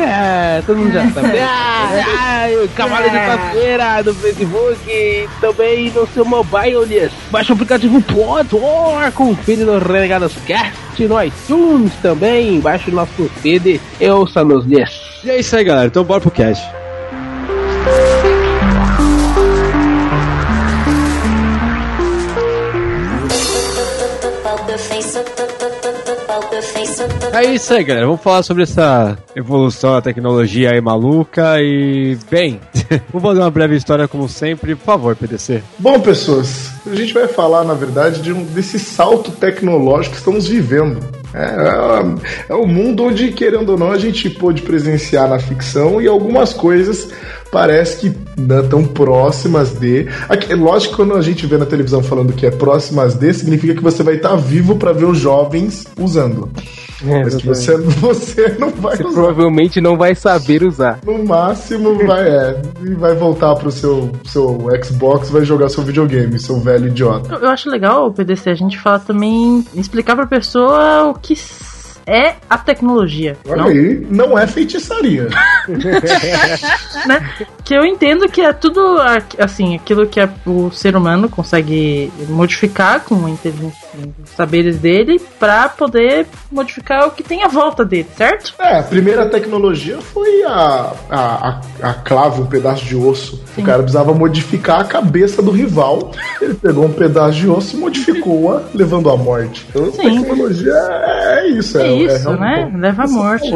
É, todo mundo já sabe. Ah, o Cavalo de Caveira do Facebook, também no seu mobile. Baixa o aplicativo Podor, confere no Renegados Cast, no iTunes também. Baixa o nosso feed e ouça-nos. E é isso aí, galera. Então bora pro cast. É isso aí, galera. Vamos falar sobre essa evolução da tecnologia aí maluca e. Bem, vou fazer uma breve história como sempre. Por favor, PDC. Bom, pessoas, a gente vai falar, na verdade, de um, desse salto tecnológico que estamos vivendo. É, é, é o mundo onde, querendo ou não, a gente pôde presenciar na ficção e algumas coisas parece que não tão próximas de. Aqui, é lógico que quando a gente vê na televisão falando que é próximas de, significa que você vai estar vivo para ver os jovens usando. Mas que você, você não vai Você usar. provavelmente não vai saber usar. No máximo vai, é, e vai voltar pro seu, seu Xbox, vai jogar seu videogame, seu velho idiota. Eu, eu acho legal o PDC a gente falar também, explicar pra pessoa o que é a tecnologia. Olha não? aí, não é feitiçaria. né? Que eu entendo que é tudo assim, aquilo que o ser humano consegue modificar com os saberes dele pra poder modificar o que tem à volta dele, certo? É, a primeira tecnologia foi a, a, a, a clave, um pedaço de osso. O cara precisava modificar a cabeça do rival. Ele pegou um pedaço de osso e modificou-a, levando à morte. Então, Sim. tecnologia é, é isso. É, isso, é né? Leva à morte.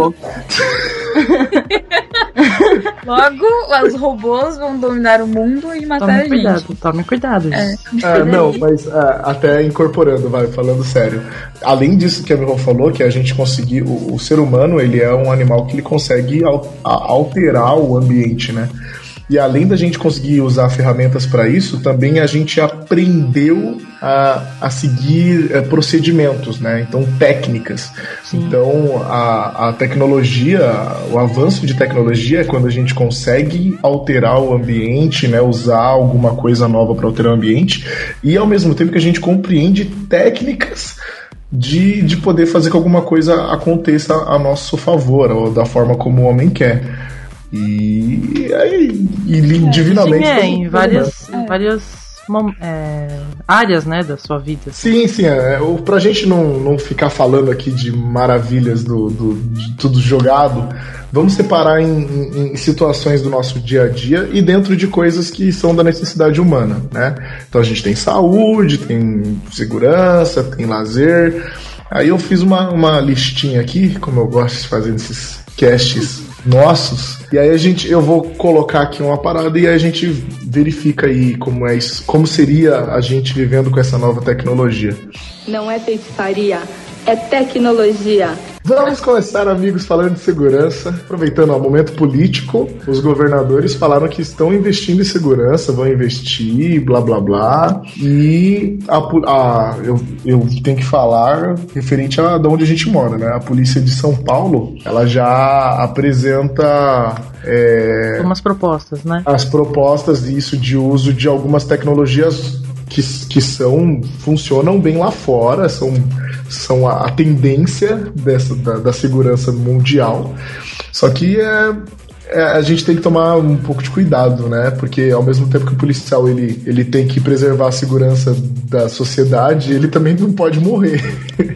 Logo, os robôs vão dominar o mundo e matar a Tome gente. cuidado, tome cuidado. É. É, não, mas é, até incorporando, vai, falando sério. Além disso que a Miron falou, que a gente conseguir. O, o ser humano, ele é um animal que ele consegue al- a- alterar o ambiente, né? E além da gente conseguir usar ferramentas para isso, também a gente aprendeu a, a seguir eh, procedimentos, né? Então, técnicas. Então, a, a tecnologia, o avanço de tecnologia é quando a gente consegue alterar o ambiente, né? Usar alguma coisa nova para alterar o ambiente e ao mesmo tempo que a gente compreende técnicas de, de poder fazer que alguma coisa aconteça a nosso favor, ou da forma como o homem quer. E aí, e, li- divinamente. Sim, é, em várias, em várias é, áreas, né, da sua vida. Sim, sim. É, o- pra gente não, não ficar falando aqui de maravilhas do, do- de tudo jogado, vamos separar em, em- em situações do nosso dia a dia e dentro de coisas que são da necessidade humana, né? Então a gente tem saúde, tem segurança, tem lazer. Aí eu fiz uma, uma listinha aqui, como eu gosto de fazer nesses casts nossos. E aí a gente, eu vou colocar aqui uma parada e a gente verifica aí como é isso, como seria a gente vivendo com essa nova tecnologia. Não é feitiçaria, é tecnologia. Vamos começar, amigos, falando de segurança. Aproveitando o momento político, os governadores falaram que estão investindo em segurança, vão investir, blá blá blá. E a, a- eu, eu tenho que falar referente a de onde a gente mora, né? A polícia de São Paulo, ela já apresenta. é, Umas propostas, né? as propostas disso de uso de algumas tecnologias que, que são funcionam bem lá fora, são, são a, a tendência dessa, da, da segurança mundial. Só que é, é, a gente tem que tomar um pouco de cuidado, né? Porque ao mesmo tempo que o policial ele, ele tem que preservar a segurança da sociedade, ele também não pode morrer.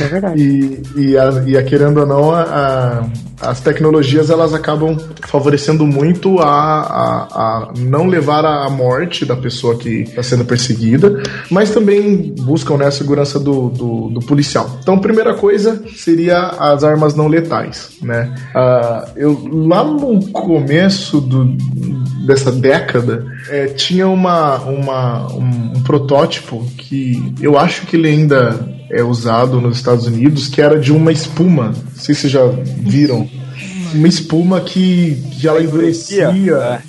É verdade. E, e, a, e a, querendo ou não, a, as tecnologias elas acabam favorecendo muito a, a, não levar à morte da pessoa que está sendo perseguida, mas também buscam né, a segurança do, do, do policial. Então, primeira coisa seria as armas não letais. Né? Ah, eu, lá no começo do, dessa década, eh, tinha uma, uma, um, um protótipo que eu acho que ele ainda é usado nos Estados Unidos, que era de uma espuma. Não sei se vocês já viram. Uma espuma que, que ela endurecia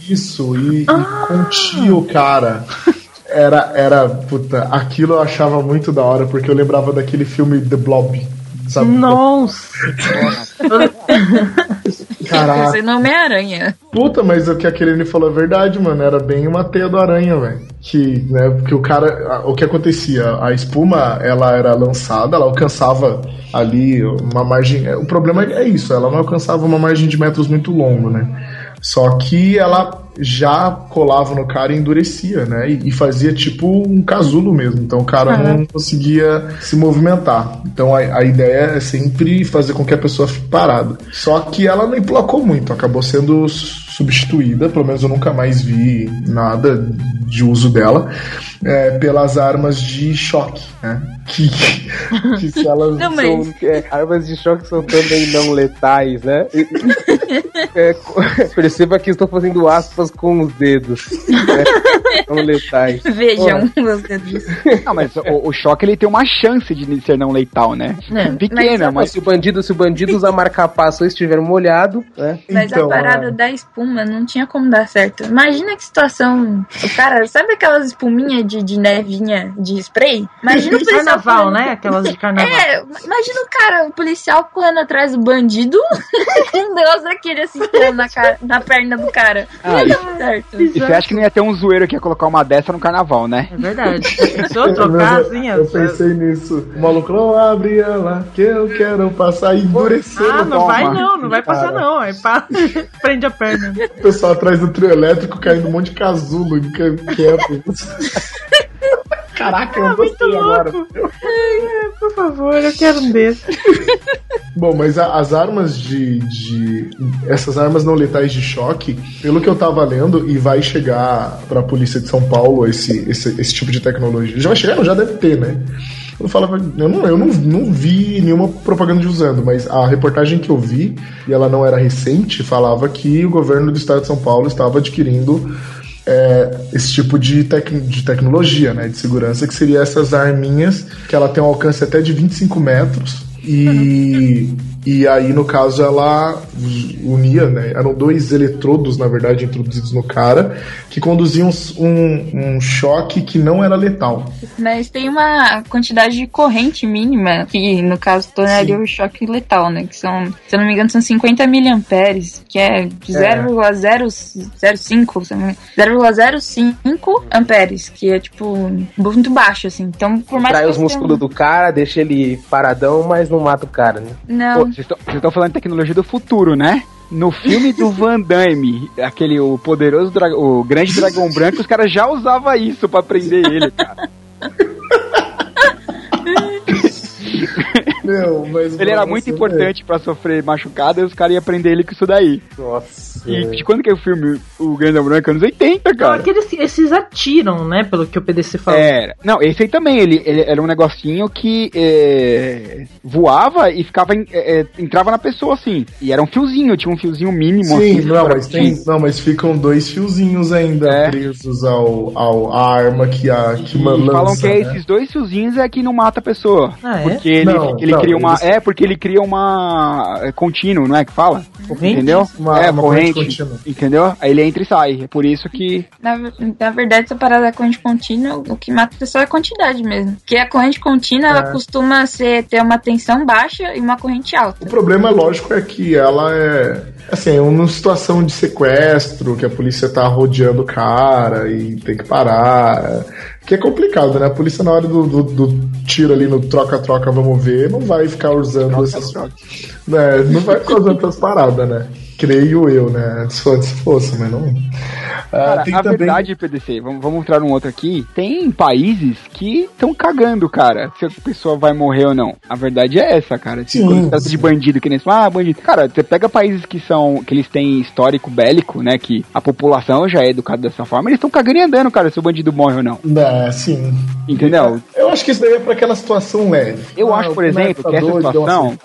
isso e, e contia o cara. Era, era, puta, aquilo eu achava muito da hora, porque eu lembrava daquele filme The Blob. Sabe? Nossa! Caraca. Pensei no Homem-Aranha. Puta, mas o que a Kelly falou é verdade, mano. Era bem uma teia do aranha, velho. Que, né, porque o cara. O que acontecia? A espuma, ela era lançada, ela alcançava ali uma margem. é, O problema é isso, ela não alcançava uma margem de metros muito longo, né? Só que ela já colava no cara e endurecia, né? E, e fazia tipo um casulo mesmo. Então o cara não conseguia se movimentar. Então a, a ideia é sempre fazer com que a pessoa fique parada. Só que ela não emplacou muito, acabou sendo substituída, pelo menos eu nunca mais vi nada de uso dela, é, pelas armas de choque, né? Que, que se elas Não, são, é, armas de choque são também não letais, né? É, perceba que estou fazendo aspas com os dedos. né? Não letais. Vejam os dedos. Não, mas o, o choque ele tem uma chance de ser não letal, né? É, Pequena, mas. se o bandido, se o bandido usar marca-passo estiver molhado, né? Mas Então, a parada é. da espuma não tinha como dar certo. Imagina que situação. O cara, sabe aquelas espuminhas de, de nevinha de spray? Imagina o policial. Carnaval, né? Aquelas de carnaval. É, imagina o cara, o policial correndo atrás do bandido com um negócio daquele assim, na, cara, na perna do cara. Ah, não ia e- dar certo. E você acha que não ia ter um zoeiro que ia colocar uma dessa no carnaval, né? É verdade. Pensou trocar eu, assim? eu pensei nisso. O maluco, não abre ela, que eu quero passar e endurecer. Ah, não Toma. vai não, não vai passar Cara. não. É pá, prende a perna. O pessoal atrás do trio elétrico caindo um monte de casulo e que- quieto. Caraca, eu gostei agora. Ai, por favor, eu quero um desses. Bom, mas a- as armas de, de- Essas armas não letais de choque, pelo que eu tava lendo, e vai chegar pra polícia de São Paulo esse, esse, esse tipo de tecnologia. Já vai chegar? Não, já deve ter, né? Eu, falava, eu, não, eu não, não vi nenhuma propaganda de usando, mas a reportagem que eu vi, e ela não era recente, falava que o governo do estado de São Paulo estava adquirindo é, esse tipo de, tec de tecnologia, né, de segurança, que seria essas arminhas, que ela tem um alcance até de 25 metros, e, e aí, no caso, ela unia, né? Eram dois eletrodos, na verdade, introduzidos no cara, que conduziam um, um choque que não era letal. Mas tem uma quantidade de corrente mínima, que no caso tornaria Sim. o choque letal, né? Que são, se eu não me engano, são 50 miliamperes, que é de É. 0,05, se eu não me engano, 0,05 amperes, que é tipo muito baixo, assim. Então, por mais Trai que os você músculos do cara, deixa ele paradão, mas não mata o cara, né? Não. Pô, vocês estão- falando de tecnologia do futuro, né? No filme do Van Damme, aquele o poderoso o grande dragão branco, os caras já usavam isso pra prender ele, cara. Não, mas Ele era muito importante pra sofrer machucada e os caras iam prender ele com isso daí. Nossa. E de quando que é o filme O Grande Branco? Anos 80, Não, cara. aqueles, esses atiram, né? Pelo que o PDC falou. Era. Não, esse aí também, ele, ele era um negocinho que é, voava e ficava em- é, é, entrava na pessoa assim. E era um fiozinho, tinha um fiozinho mínimo Sim, assim. não, mas tem, não, mas ficam dois fiozinhos ainda É. presos ao, ao à arma que a que E lança, falam que é né? esses dois fiozinhos é que não mata a pessoa. Ah, é? Porque ele, Não, ele não, cria uma. eles- É, porque ele cria uma. É, contínuo, não é que fala? Corrente? Entendeu? Uma- é, uma corrente. corrente entendeu? Aí ele entra e sai. É por isso que. Na, na verdade, essa parada da corrente contínua, o que mata a pessoa é a quantidade mesmo. Porque a corrente contínua, ela costuma ser, ter uma tensão baixa e uma corrente alta. O problema, lógico, é que ela é. Assim, é uma situação de sequestro, que a polícia tá rodeando o cara e tem que parar. Que é complicado, né? A polícia, na hora do, do, do tiro ali no troca-troca, vamos ver, não vai ficar usando essas. Né, não vai ficar usando essas paradas, né? Creio eu, né? Se fosse, se fosse mas não. Ah, Cara, na também- verdade, PDC, vamos, vamos entrar num outro aqui. Tem países que estão cagando, cara, se a pessoa vai morrer ou não. A verdade é essa, cara. Se Sim, quando se trata sim. de bandido, que nem fala, ah, bandido. Cara, você pega países que são, que eles têm histórico bélico, né, que a população já é educada dessa forma, eles estão cagando e andando, cara, se o bandido morre ou não. É, sim. Entendeu? Eu acho que isso daí é pra aquela situação leve. Eu Ah, acho, por exemplo, que essa situação-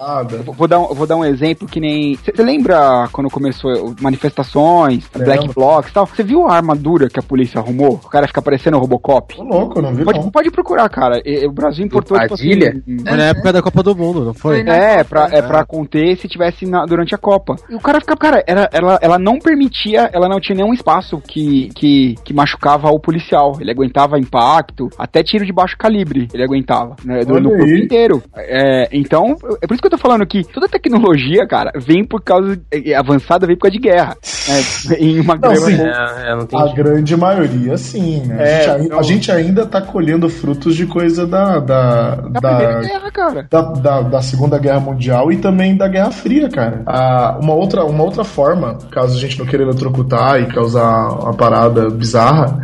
Vou dar, um, vou dar um exemplo que nem. Você lembra quando começou o- manifestações, Black. Blocs e tal? Você viu a armadura que a polícia arrumou? O cara fica parecendo o Robocop? Tô louco, não vi Pode, não. pode procurar, cara. E- O Brasil importou, tipo assim. Foi na época da Copa do Mundo, não foi? É, Copa. pra, é pra conter se tivesse na- durante a Copa. E o cara fica, cara, era, ela, ela não permitia, ela não tinha nenhum espaço que, que, que machucava o policial. Ele aguentava impacto, até tiro de baixo calibre ele aguentava, né? Do, no corpo inteiro. É, então, é por isso que eu tô falando que toda tecnologia, cara, vem por causa. é, avançada vem por causa de guerra. né? Em uma Não, grande. É, é, A grande maioria, sim, né? É, a, gente, ai- então- a gente ainda tá colhendo frutos de coisa da. Da, Da da, Primeira Guerra, cara. da, da- da Segunda Guerra Mundial e também da Guerra Fria, cara. Ah, uma, outra, uma outra forma, caso a gente não queira eletrocutar e causar uma parada bizarra,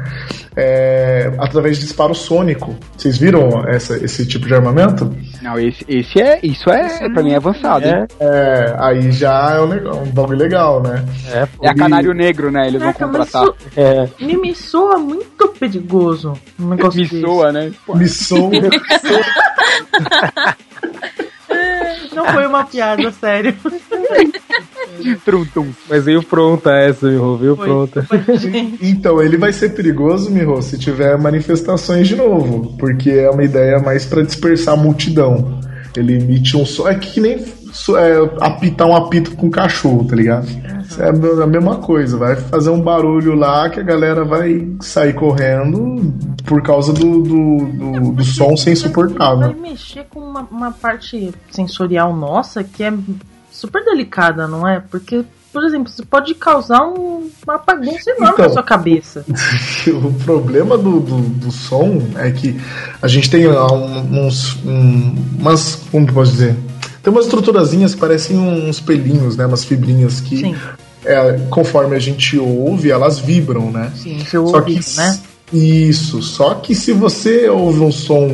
é através de disparo sônico. Vocês viram essa, esse tipo de armamento? Não, esse, esse é. Isso é, pra mim, é avançado. hein? É, aí já é um, legal, um bagulho legal, né? É, pô. É a Canário Negro, né? Eles vão Caraca, mas contratar. isso É. me, me soa muito perigoso. Um negócio Me soa, né? Me sou. Não foi uma piada, sério. Trum, tum. Mas veio pronta essa, meu, veio Foi, pronta. foi. Então, ele vai ser perigoso, Miho, se tiver manifestações de novo, porque é uma ideia mais pra dispersar a multidão. Ele emite um som. É que nem é, apitar um apito com cachorro, tá ligado? É a me- a mesma coisa, vai fazer um barulho lá que a galera vai sair correndo por causa do, do, do, do som ser Vai insuportável. mexer com uma, uma parte sensorial nossa que é super delicada, não é? Porque, por exemplo, você pode causar um, uma bagunça enorme Então. na sua cabeça. o problema do, do, do som é que a gente tem um- uns. um- umas. Como posso dizer? Tem umas estruturazinhas que parecem uns pelinhos, né? Umas fibrinhas que, Sim, é, conforme a gente ouve, elas vibram, né? sim, seu Só ouvido, que, né? Isso, só que se você ouve um som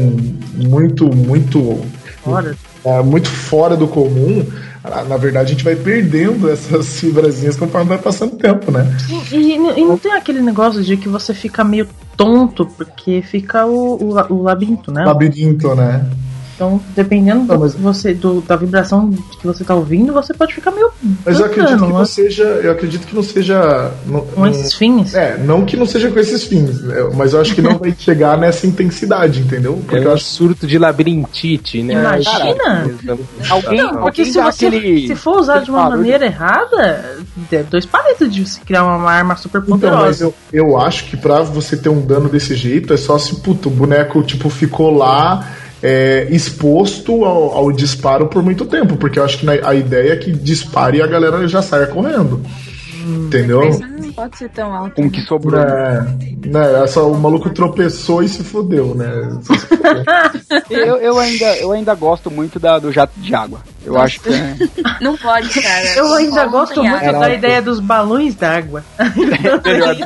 muito, muito, Fora. é, muito fora do comum, na verdade a gente vai perdendo essas fibrazinhas conforme vai passando o tempo, né? E, e- e não tem aquele negócio de que você fica meio tonto, porque fica o, o, o labirinto, né? Labirinto, né? Então, dependendo Não, do, mas- que você, do- da vibração que você tá ouvindo, você pode ficar meio. Mas eu acredito que bacana, não né? seja. Eu acredito que não seja. não- Com não- esses fins. É, não que não seja com esses fins, né? mas eu acho que não vai chegar nessa intensidade, entendeu? Porque É eu um acho surto de labirintite, né? Imagina! Alguém, Não, porque alguém se você aquele. se for usar de uma maneira errada, é dois palitos de você criar uma arma super Então, mas poderosa. eu, eu acho que pra você ter um dano desse jeito é só se puto, o boneco tipo ficou lá é, exposto ao, ao disparo por muito tempo, porque eu acho que na- a ideia é que dispare e a galera já saia correndo. Entendeu? Mas não pode ser tão alto. Com o que sobrou. É, né, é só o maluco tropeçou e se fodeu, né? Eu, eu, ainda, eu ainda gosto muito da, do jato de água. Eu acho que é. Não pode, cara. Eu ainda gosto muito água. da ideia dos balões d'água.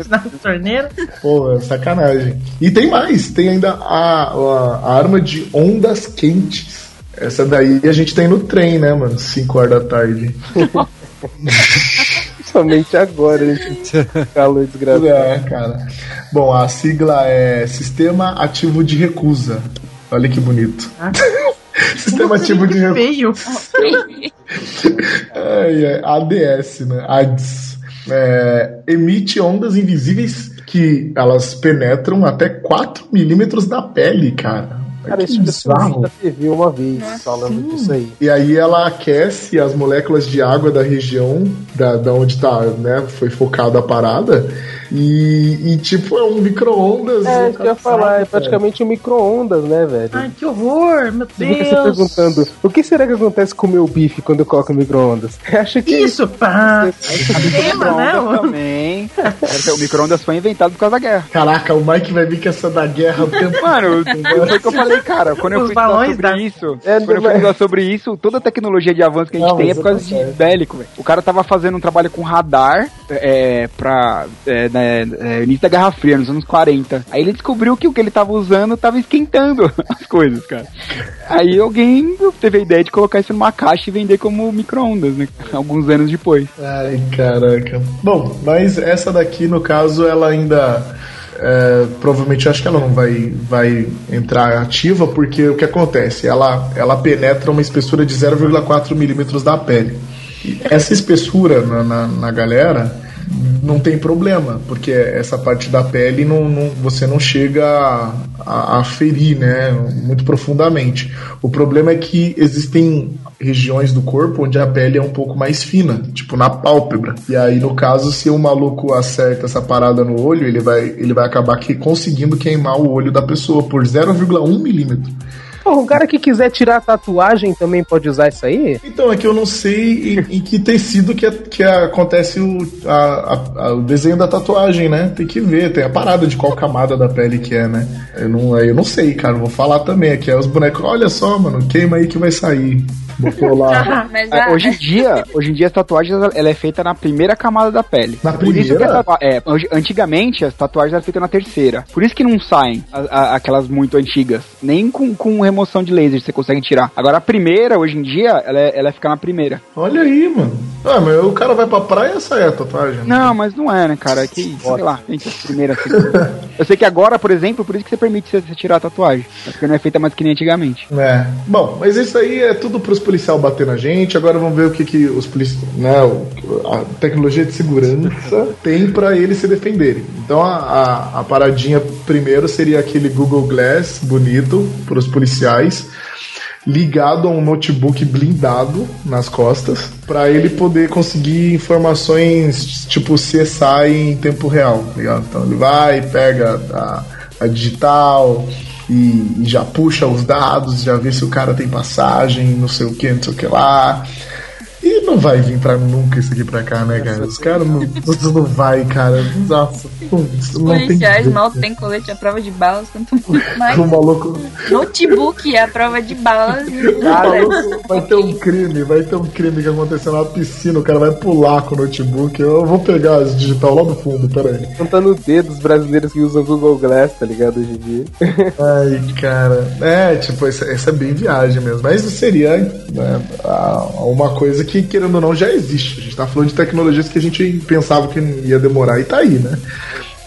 na torneira. Pô, é sacanagem. E tem mais, tem ainda a, a, a arma de ondas quentes. Essa daí a gente tem no trem, né, mano? 5 horas da tarde. Somente agora, gente. Calor desgraçado. É, cara. Bom, a sigla é Sistema Ativo de Recusa. Olha que bonito. Sistema Ativo de. Feio. Ai, é, ADS, né? ADS. É, emite ondas invisíveis que elas penetram até 4 milímetros da pele, cara. Cara, isso eu vi bizarro. na TV uma vez falando disso aí. E aí ela aquece as moléculas de água da região da, da onde tá, né, foi focada a parada. E, e, tipo, é um micro-ondas. É, isso que eu ia falar, é praticamente um micro-ondas, né, velho? Ai, que horror, meu Você fica se Deus. perguntando, o que será que acontece com o meu bife quando eu coloco no micro-ondas? Acho que Isso, pá. Queima, né? Também. O micro-ondas foi inventado por causa da guerra. Caraca, o Mike vai vir com essa da guerra o tempo Mano, foi o que eu falei, cara. Quando eu fui balões sobre da- isso, É, quando eu fui é- estudar sobre isso, toda a tecnologia de avanço que a gente Não, tem é por causa de bélico, velho. O cara tava fazendo um trabalho com radar é, pra é, né, é, início da Guerra Fria, nos anos 40. Aí ele descobriu que o que ele tava usando tava esquentando as coisas, cara. Aí alguém teve a ideia de colocar isso numa caixa e vender como micro-ondas, né? Alguns anos depois. Ai, caraca. Bom, mas essa daqui, no caso, ela ainda. é, provavelmente acho que ela não vai, vai entrar ativa, porque o que acontece? Ela, ela penetra uma espessura de 0,4 milímetros da pele. E essa espessura na, na, na galera não tem problema, porque essa parte da pele não, não- você não chega a, a- a ferir, né, muito profundamente. O problema é que existem regiões do corpo onde a pele é um pouco mais fina, tipo na pálpebra. E aí, no caso, se o maluco acerta essa parada no olho, ele vai, ele vai acabar que, conseguindo queimar o olho da pessoa por 0,1 milímetro. Pô, um cara que quiser tirar a tatuagem também pode usar isso aí? Então, é que eu não sei em, em que tecido que, que acontece o, a- a- a- o desenho da tatuagem, né? Tem que ver, tem a parada de qual camada da pele que é, né? Eu não, eu não sei, cara, vou falar também aqui. É os bonecos, olha só, mano, queima aí que vai sair. Botou lá. Mas É, a- hoje em dia, hoje em dia as tatuagens ela- é feita na primeira camada da pele. Na Por isso que primeira? a tatua- é, hoje- antigamente as tatuagens eram feitas na terceira. Por isso que não saem a- a- aquelas muito antigas. Nem com, com remoção de laser você consegue tirar. Agora a primeira, hoje em dia, ela, é, ela é ficar na primeira. Olha aí, mano. Ah, mas o cara vai pra praia e sai a tatuagem. né? Não, mas não é, né, cara? É que, sei lá, gente, a primeira, segunda. Eu sei que agora, por exemplo, por isso que você permite você, você tirar a tatuagem. É Porque não é feita mais que nem antigamente. É. Bom, mas isso aí é tudo pros policial bater na gente. Agora vamos ver o que, que os policiais, né, a tecnologia de segurança tem pra eles se defenderem. Então a, a, a paradinha primeiro seria aquele Google Glass bonito pros policiais. Ligado a um notebook blindado nas costas, pra ele poder conseguir informações tipo CSI em tempo real, tá ligado? Então ele vai, pega a, a digital, e, e já puxa os dados, já vê se o cara tem passagem, não sei o que, não sei o que lá. Não vai vir pra nunca isso aqui pra cá, né, cara? Os caras não, não vai, cara. Nossa, não, tem policiais jeito. mal tem colete à prova de balas, quanto muito mais. O maluco, Notebook é a prova de balas. maluco vai ter um crime, vai ter um crime que aconteceu na piscina, o cara vai pular com o notebook. Eu vou pegar as digital lá do fundo, peraí. Contando o dedo dos brasileiros que usam Google Glass, tá ligado? Hoje em dia. Ai, cara. É, tipo, essa, essa é bem viagem mesmo. Mas seria né, uma coisa que, querendo ou não, já existe. A gente tá falando de tecnologias que a gente pensava que ia demorar e tá aí, né?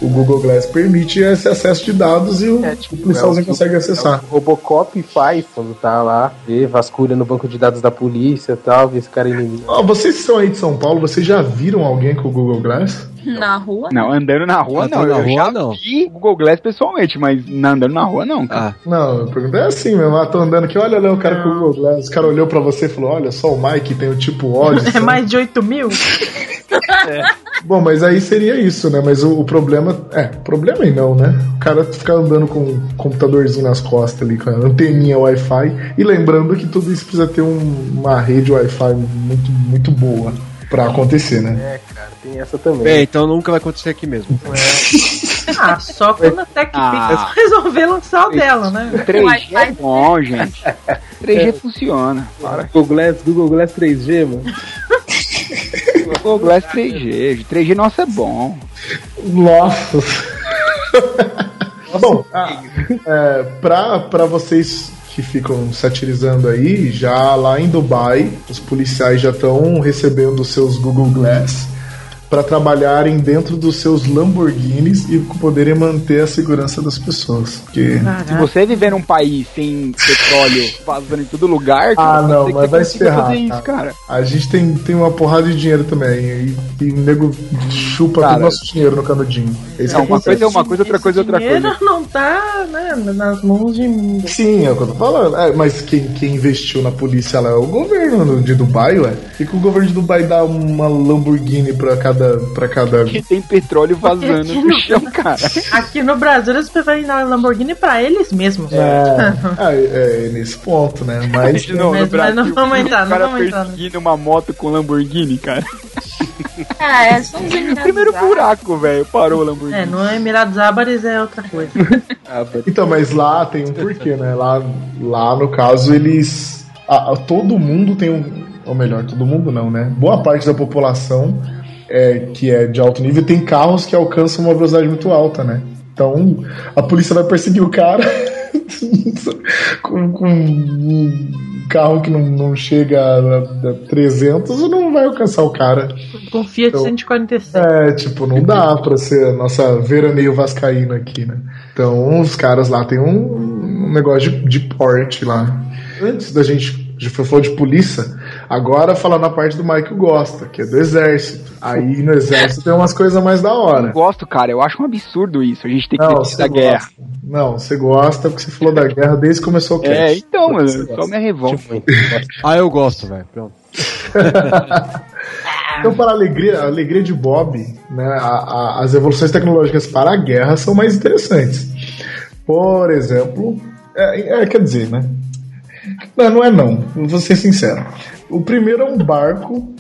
O Google Glass permite esse acesso de dados e o, o policialzinho é o- consegue acessar. O Robocop faz quando tá lá, vê, vasculha no banco de dados da polícia e tal, vê esse cara inimigo. Ó, vocês que são aí de São Paulo, vocês já viram alguém com o Google Glass? Na rua? Não, andando na rua Andando não. na eu rua, já não. vi o Google Glass pessoalmente, mas não, andando na rua não, cara. Não, eu perguntei é assim mesmo. Ah, tô andando aqui, olha lá o cara com o Google Glass. O cara olhou pra você e falou: Olha só, o Mike tem o tipo ódio. É mais de 8 mil? Bom, mas aí seria isso, né? Mas o, o problema. É, problema aí não, né? O cara ficar andando com um computadorzinho nas costas ali, com a anteninha Wi-Fi. E lembrando que tudo isso precisa ter um- uma rede Wi-Fi muito, muito boa pra acontecer, né? É, cara, tem essa também. É, então nunca vai acontecer aqui mesmo. Ah, só quando a TechPix Ah. resolver lançar o dela, né? 3G é bom, gente. 3G funciona. Para. Google Glass, Google Glass 3G, mano. Google Glass 3G. 3G nossa é bom. Nossa. Bom, ah, é, pra, pra vocês que ficam satirizando aí, já lá em Dubai, os policiais já estão recebendo seus Google Glass para trabalharem dentro dos seus Lamborghinis e poderem manter a segurança das pessoas. Porque... Se você viver num país sem petróleo vazando em todo lugar, Ah, cara, não, ser que mas vai se ferrar. fazer isso, cara. A gente tem, tem uma porrada de dinheiro também. E, e o nego chupa Cara, todo o nosso dinheiro no canudinho. É isso Não, uma coisa é uma coisa, outra coisa é outra dinheiro coisa. não tá né, nas mãos de. Sim, é o que eu tô falando. É, mas quem, quem investiu na polícia lá é o governo de Dubai, ué. E que o governo de Dubai dá uma Lamborghini pra cada. Pra cada... Que tem petróleo vazando aqui no no- chão, cara. Aqui no Brasil eles preferem dar Lamborghini pra eles mesmos. É, é, é nesse ponto, né? Mas. No Mas- mas Brasil, não vamos entrar, o não cara vamos entrar, perseguindo uma moto com Lamborghini, cara. Ah, é, são os Emirados Primeiro buraco, velho. Parou o Lamborghini. É, no Emirados Árabes é outra coisa. Então, mas lá tem um porquê, né? Lá, lá no caso, eles. a- a- todo mundo tem um. Ou melhor, todo mundo não, né? Boa parte da população é, que é de alto nível tem carros que alcançam uma velocidade muito alta, né? Então a polícia vai perseguir o cara com, com um carro que não, não chega a, a 300 e não vai alcançar o cara. Com Fiat Então- 147. É, tipo, não dá pra ser a nossa veraneio vascaína aqui, né? Então, os caras lá tem um, um negócio de, de porte lá. Antes da gente, a gente falou de polícia, Agora falando na parte do Mike gosta, que é do exército. Aí no exército tem umas coisas mais da Eu hora. gosto, cara. Eu acho um absurdo isso. A gente tem que Não, ter da guerra. gosta. Não, você gosta porque você falou da guerra desde que começou o cast. É, então, mano. Só minha revolta. Ah, eu gosto, velho. Pronto. Então, para a alegria, a alegria de Bob, né, a- a- as evoluções tecnológicas para a guerra são mais interessantes. Por exemplo, é, é, quer dizer, né? Não, não é não, vou ser sincero. O primeiro é um barco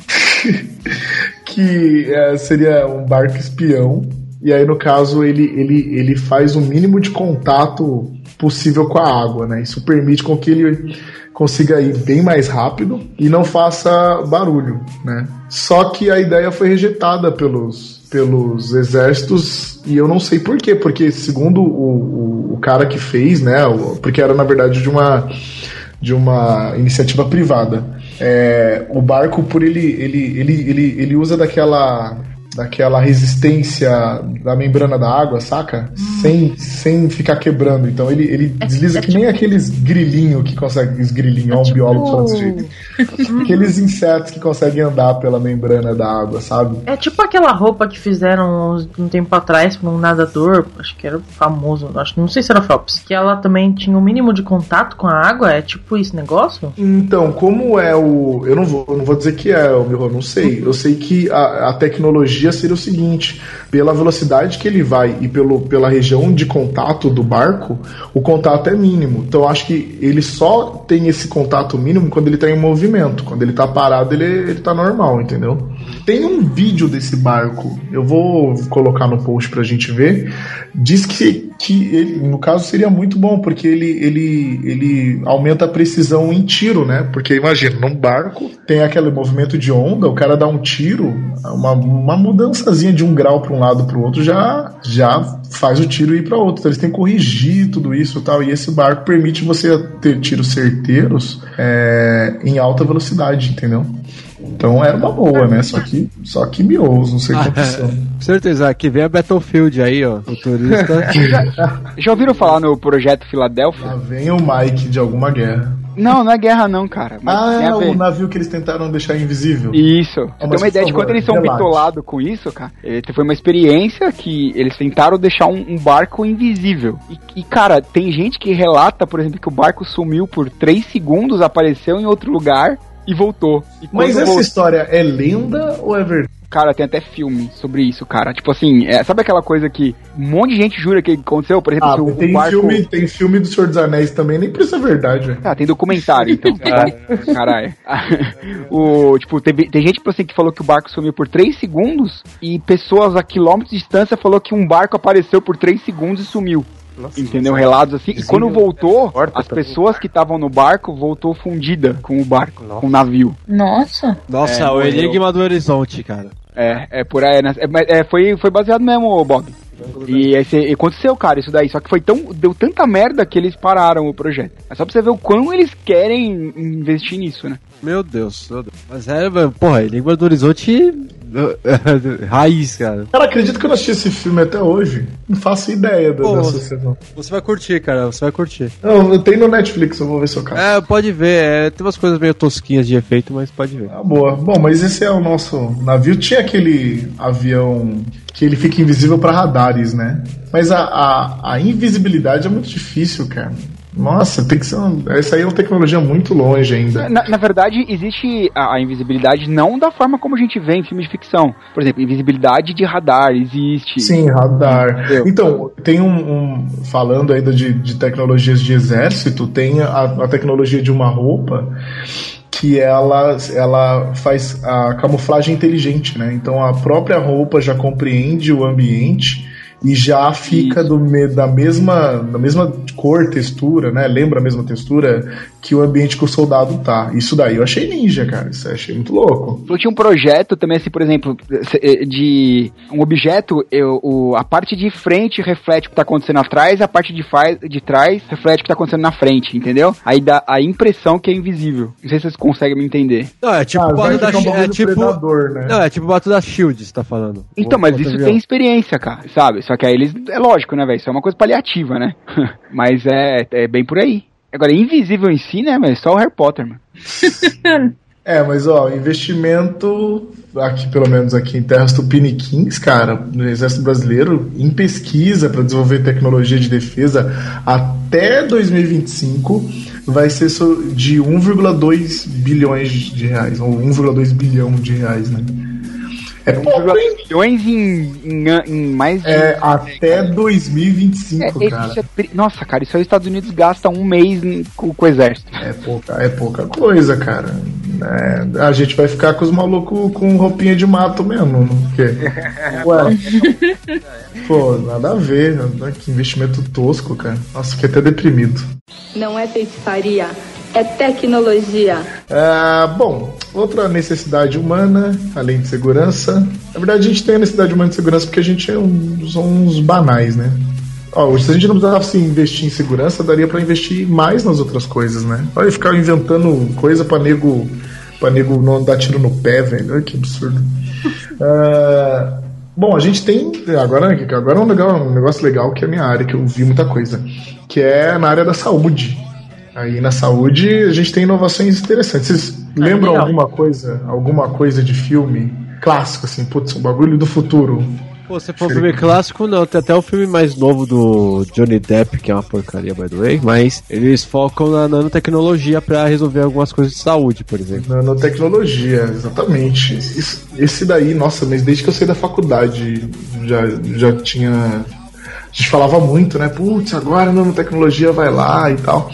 que é, seria um barco espião, e aí no caso ele, ele, ele faz o mínimo de contato possível com a água, né? Isso permite com que ele consiga ir bem mais rápido e não faça barulho, né? Só que a ideia foi rejeitada pelos, pelos exércitos e eu não sei por quê, porque segundo o, o, o cara que fez, né? porque era na verdade de uma de uma iniciativa privada. É, o barco, por ele, ele, ele, ele, ele usa daquela daquela resistência da membrana da água, saca? Sem, sem ficar quebrando. Então ele, ele desliza é que nem aqueles grilinhos que conseguem. Os grilinhos, ó, um biólogo falando desse jeito. Aqueles insetos que conseguem andar pela membrana da água, sabe? É tipo aquela roupa que fizeram um tempo atrás pra um nadador, acho que era famoso, acho, não sei se era Phelps, que ela também tinha o mínimo de contato com a água, é tipo esse negócio? Então, como é o. Eu não vou, eu não vou dizer que é o Miho, não sei. Eu sei que a, a tecnologia seria o seguinte: pela velocidade que ele vai e pelo, pela região de contato do barco, o contato é mínimo. Então, acho que ele só tem esse contato mínimo quando ele está em movimento. Quando ele está parado, ele, ele tá normal, entendeu? Tem um vídeo desse barco, eu vou colocar no post pra gente ver. Diz que, que ele, no caso, seria muito bom, porque ele, ele, ele aumenta a precisão em tiro, né? Porque imagina, num barco tem aquele movimento de onda, o cara dá um tiro, uma, uma mudançazinha de um grau para um lado para o outro já, já faz o tiro ir para outro. Então eles têm que corrigir tudo isso e tal. E esse barco permite você ter tiros certeiros é, em alta velocidade, entendeu? Então era uma boa, né? Só que, só que mious, não sei quantos são. Com certeza, aqui vem a Battlefield aí, ó. O turista. Já ouviram falar no projeto Filadélfia? Lá vem o Mike de alguma guerra. Não, não é guerra não, cara. Ah, ver. o navio que eles tentaram deixar invisível. Isso. Você tem uma ideia por de favor, eles são bitolados com isso, cara? Foi uma experiência que eles tentaram deixar um, um barco invisível. E, e, cara, tem gente que relata, por exemplo, que o barco sumiu por 3 segundos, apareceu em outro lugar e voltou. E Mas quando essa voltou- história é lenda ou é verdade? Cara, tem até filme sobre isso, cara. Tipo assim, é, sabe aquela coisa que um monte de gente jura que aconteceu? Por exemplo, Ah, se o, tem, o barco... filme, tem filme do Senhor dos Anéis também, nem precisa ser verdade, velho. Ah, tem documentário, então. Caralho. o, tipo, teve, tem gente tipo assim, que falou que o barco sumiu por 3 segundos e pessoas a quilômetros de distância falou que um barco apareceu por 3 segundos e sumiu. Entendeu? Relatos assim. E quando voltou, as pessoas que estavam no barco voltou fundida com o barco, com o navio. Nossa. Nossa, É, o. Enigma do Horizonte, cara. É, é por aí, né? É, mas, é, foi, foi baseado mesmo, Bob. E esse, e aconteceu, cara, isso daí. Só que foi tão. Deu tanta merda que eles pararam o projeto. É só pra você ver o quão eles querem investir nisso, né? Meu Deus, meu Deus. Mas é, porra, Enigma do Horizonte. Raiz, cara. Cara, acredito que eu não assisti esse filme até hoje. Não faço ideia Pô, você- sucessão. Você vai curtir, cara, você vai curtir. Não, eu tenho no Netflix, eu vou ver se eu caso. É, pode ver, é, tem umas coisas meio tosquinhas de efeito, mas pode ver. Ah, boa. Bom, mas esse é o nosso navio. Tinha aquele avião que ele fica invisível para radares, né? Mas a, a, a invisibilidade é muito difícil, cara. Nossa, tem que ser. Uma, essa aí é uma tecnologia muito longe ainda. Na, na verdade, existe a, a invisibilidade não da forma como a gente vê em filmes de ficção. Por exemplo, invisibilidade de radar existe. Sim, radar. Entendeu? Então, tem um, um- Falando ainda de, de tecnologias de exército, tem a, a tecnologia de uma roupa que ela, ela faz a camuflagem inteligente, né? Então a própria roupa já compreende o ambiente e já fica do me- da mesma da mesma cor, textura, né? Lembra a mesma textura que o ambiente que o soldado tá. Isso daí eu achei ninja, cara. Isso eu achei muito louco. Eu tinha um projeto também, assim, por exemplo, de um objeto, eu, o, a parte de frente reflete o que tá acontecendo atrás, a parte de, fa- de trás reflete o que tá acontecendo na frente, entendeu? Aí dá a impressão que é invisível. Não sei se vocês conseguem me entender. Não, é tipo Ah, o bato da um é bagulho tipo. predador, né? Não, é tipo o bato da Shield, você tá falando. Então, O- mas isso avião. tem experiência, cara, sabe? Só que aí eles. É lógico, né, velho? Isso é uma coisa paliativa, né? mas é, é bem por aí. Agora, invisível em si, né, velho? Só o Harry Potter, mano. É, mas ó, investimento aqui, pelo menos aqui em terras tupiniquins, cara, no Exército Brasileiro, em pesquisa para desenvolver tecnologia de defesa até 2025 vai ser de 1,2 bilhões de reais, ou 1,2 bilhão de reais, né? É pouco, hein? Milhões em, em, em mais de. É, até 2025, É, cara. é Nossa, cara, isso aí os Estados Unidos gastam um mês em- com, com o exército. É pouca, é pouca coisa, cara. É, a gente vai ficar com os malucos com roupinha de mato mesmo. Porque, ué, pô, nada a ver. né? Que investimento tosco, cara. Nossa, fiquei até deprimido. Não é feitiçaria, é tecnologia. É, bom, outra necessidade humana, além de segurança. Na verdade, a gente tem a necessidade humana de segurança porque a gente é uns banais, né? Ó, se a gente não precisasse investir em segurança, daria pra investir mais nas outras coisas, né? Olha, ficar inventando coisa pra nego, pra nego não dar tiro no pé, velho. Olha que absurdo. É, bom, a gente tem. Agora, agora é um, legal, um negócio legal que é a minha área, que eu vi muita coisa. Que é na área da saúde. Aí na saúde a gente tem inovações interessantes. Vocês lembram legal. alguma coisa, alguma coisa de filme clássico, assim, putz, um bagulho do futuro? Pô, se for um filme clássico, não. Tem até o filme mais novo do Johnny Depp, que é uma porcaria, by the way. Mas eles focam na nanotecnologia pra resolver algumas coisas de saúde, por exemplo. Nanotecnologia, exatamente. Esse daí, nossa, mas desde que eu saí da faculdade já, já tinha. A gente falava muito, né? Putz, agora a nanotecnologia vai lá e tal.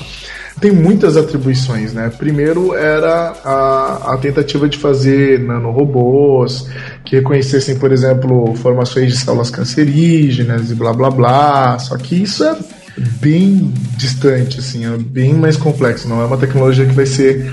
Tem muitas atribuições, né? Primeiro era a, a tentativa de fazer nanorobôs que reconhecessem, por exemplo, formações de células cancerígenas e blá blá blá. Só que isso é bem distante, assim, é bem mais complexo. Não é uma tecnologia que vai ser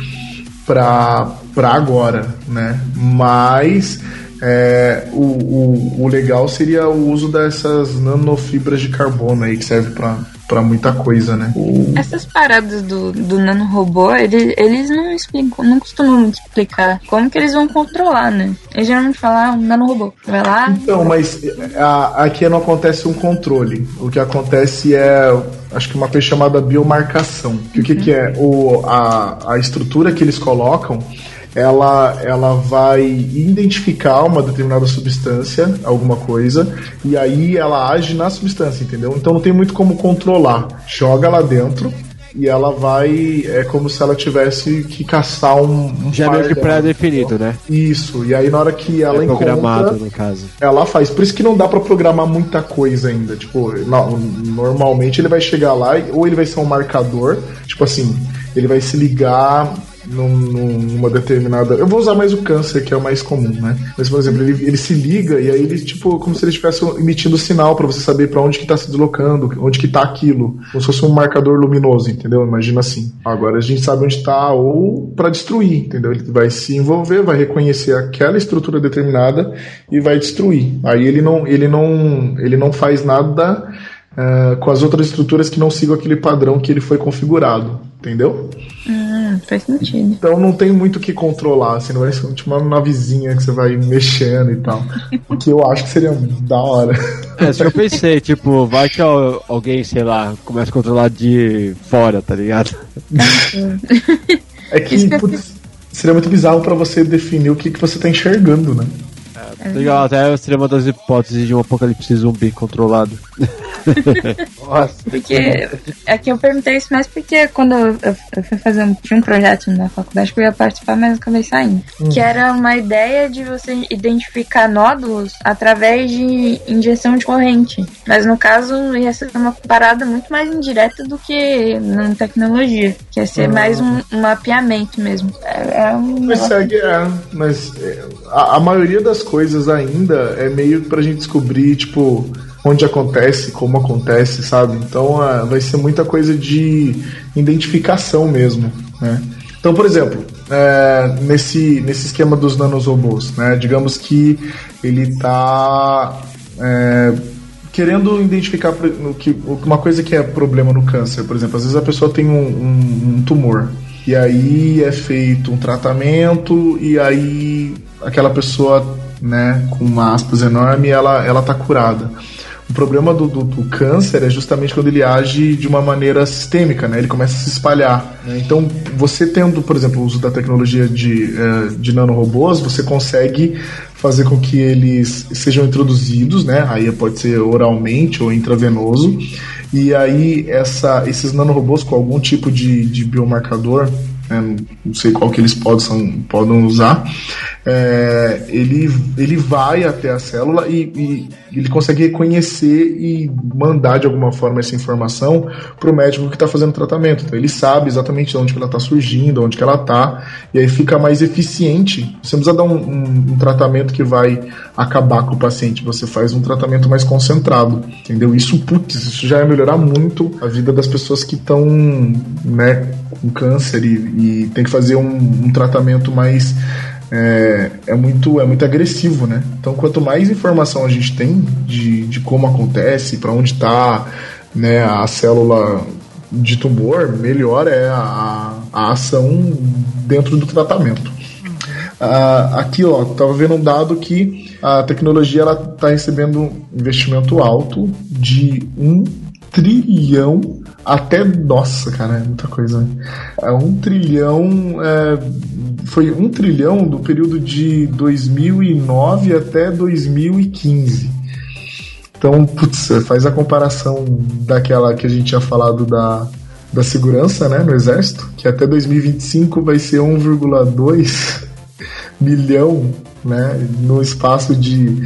para agora, né? Mas é, o, o, o legal seria o uso dessas nanofibras de carbono aí que serve para muita coisa, né? O- Essas paradas do, do nanorobô, eles, eles não explicam, não costumam muito explicar como que eles vão controlar, né? Eles geralmente falam, ah, um nanorobô. Vai lá. Então, mas a- aqui não acontece um controle. O que acontece é, acho que uma coisa chamada biomarcação. Que o que, que é? O, a, a estrutura que eles colocam, ela, ela vai identificar uma determinada substância, alguma coisa, e aí ela age na substância, entendeu? Então não tem muito como controlar. Joga lá dentro. E ela vai. É como se ela tivesse que caçar um. um Já é meio que pré-definido, né? Isso, e aí na hora que ela é programado, encontra, no caso. ela faz. Por isso que não dá pra programar muita coisa ainda. Tipo, no- normalmente ele vai chegar lá ou ele vai ser um marcador, tipo assim, ele vai se ligar num- num- numa determinada. Eu vou usar mais o câncer, que é o mais comum, né? Mas, por exemplo, ele, ele se liga e aí ele, tipo, como se ele estivesse emitindo sinal pra você saber pra onde que tá se deslocando, onde que tá aquilo. Como se fosse um marcador luminoso, entendeu? Imagina assim. Agora a gente sabe onde tá ou pra destruir, entendeu? Ele vai se envolver, vai reconhecer aquela estrutura determinada e vai destruir. Aí ele não, ele não, ele não faz nada eh, com as outras estruturas que não sigam aquele padrão que ele foi configurado, entendeu? Hum, faz sentido. Então não tem muito o que controlar, assim, não vai ser tipo uma navezinha que você vai mexendo e tal. O que eu acho que seria da hora. É, isso que eu pensei, tipo, vai que al- alguém, sei lá, começa a controlar de fora, tá ligado? É que putz, seria muito bizarro pra você definir o que, que você tá enxergando, né? Legal, até seria uma das hipóteses de um apocalipse zumbi controlado. Nossa, Porque é que eu perguntei isso mais porque quando eu, eu- fui fazer um, tinha um projeto na faculdade que eu ia participar, mas eu acabei saindo. Hum. Que era uma ideia de você identificar nódulos através de injeção de corrente. Mas no caso ia ser uma parada muito mais indireta do que na tecnologia. Que ia ser Ah. mais um, um mapeamento mesmo. É, é um Mas segue, é, mas é, a, a maioria das coisas ainda é meio pra gente descobrir, tipo, onde acontece, como acontece, sabe? Então ah, vai ser muita coisa de identificação mesmo, né? Então, por exemplo, é, nesse, nesse esquema dos nanorobôs, né? Digamos que ele tá é, querendo identificar que, uma coisa que é problema no câncer, por exemplo, às vezes a pessoa tem um, um- um tumor e aí é feito um tratamento e aí aquela pessoa, né, com uma aspas enorme, ela ela tá curada. O problema do, do, do câncer é justamente quando ele age de uma maneira sistêmica, né? Ele começa a se espalhar. né? Então, você tendo, por exemplo, o uso da tecnologia de, eh, de nanorobôs, você consegue fazer com que eles sejam introduzidos, né? Aí pode ser oralmente ou intravenoso. E aí essa, esses nanorobôs com algum tipo de, de biomarcador, né, não sei qual que eles possam, podem usar, é, ele, ele vai até a célula e, e ele consegue reconhecer e mandar de alguma forma essa informação para o médico que está fazendo o tratamento. Então ele sabe exatamente de onde que ela está surgindo, onde que ela está, e aí fica mais eficiente. Você não precisa dar um, um- um tratamento que vai acabar com o paciente, você faz um tratamento mais concentrado, entendeu? Isso, putz, isso já ia melhorar muito a vida das pessoas que estão, né, com câncer e, e tem que fazer um, um tratamento mais é, é muito é muito agressivo, né? Então, quanto mais informação a gente tem de, de como acontece, para onde está, né, a célula de tumor, melhor é a, a ação dentro do tratamento. Ah, aqui, ó, tava vendo um dado que a tecnologia ela tá recebendo um investimento alto de um trilhão até nossa, cara, é muita coisa. né? É um trilhão é, foi um trilhão do período de 2009 até 2015. Então, putz, faz a comparação daquela que a gente tinha falado da, da segurança, né, no exército, que até 2025 vai ser 1,2 milhão, né, no espaço de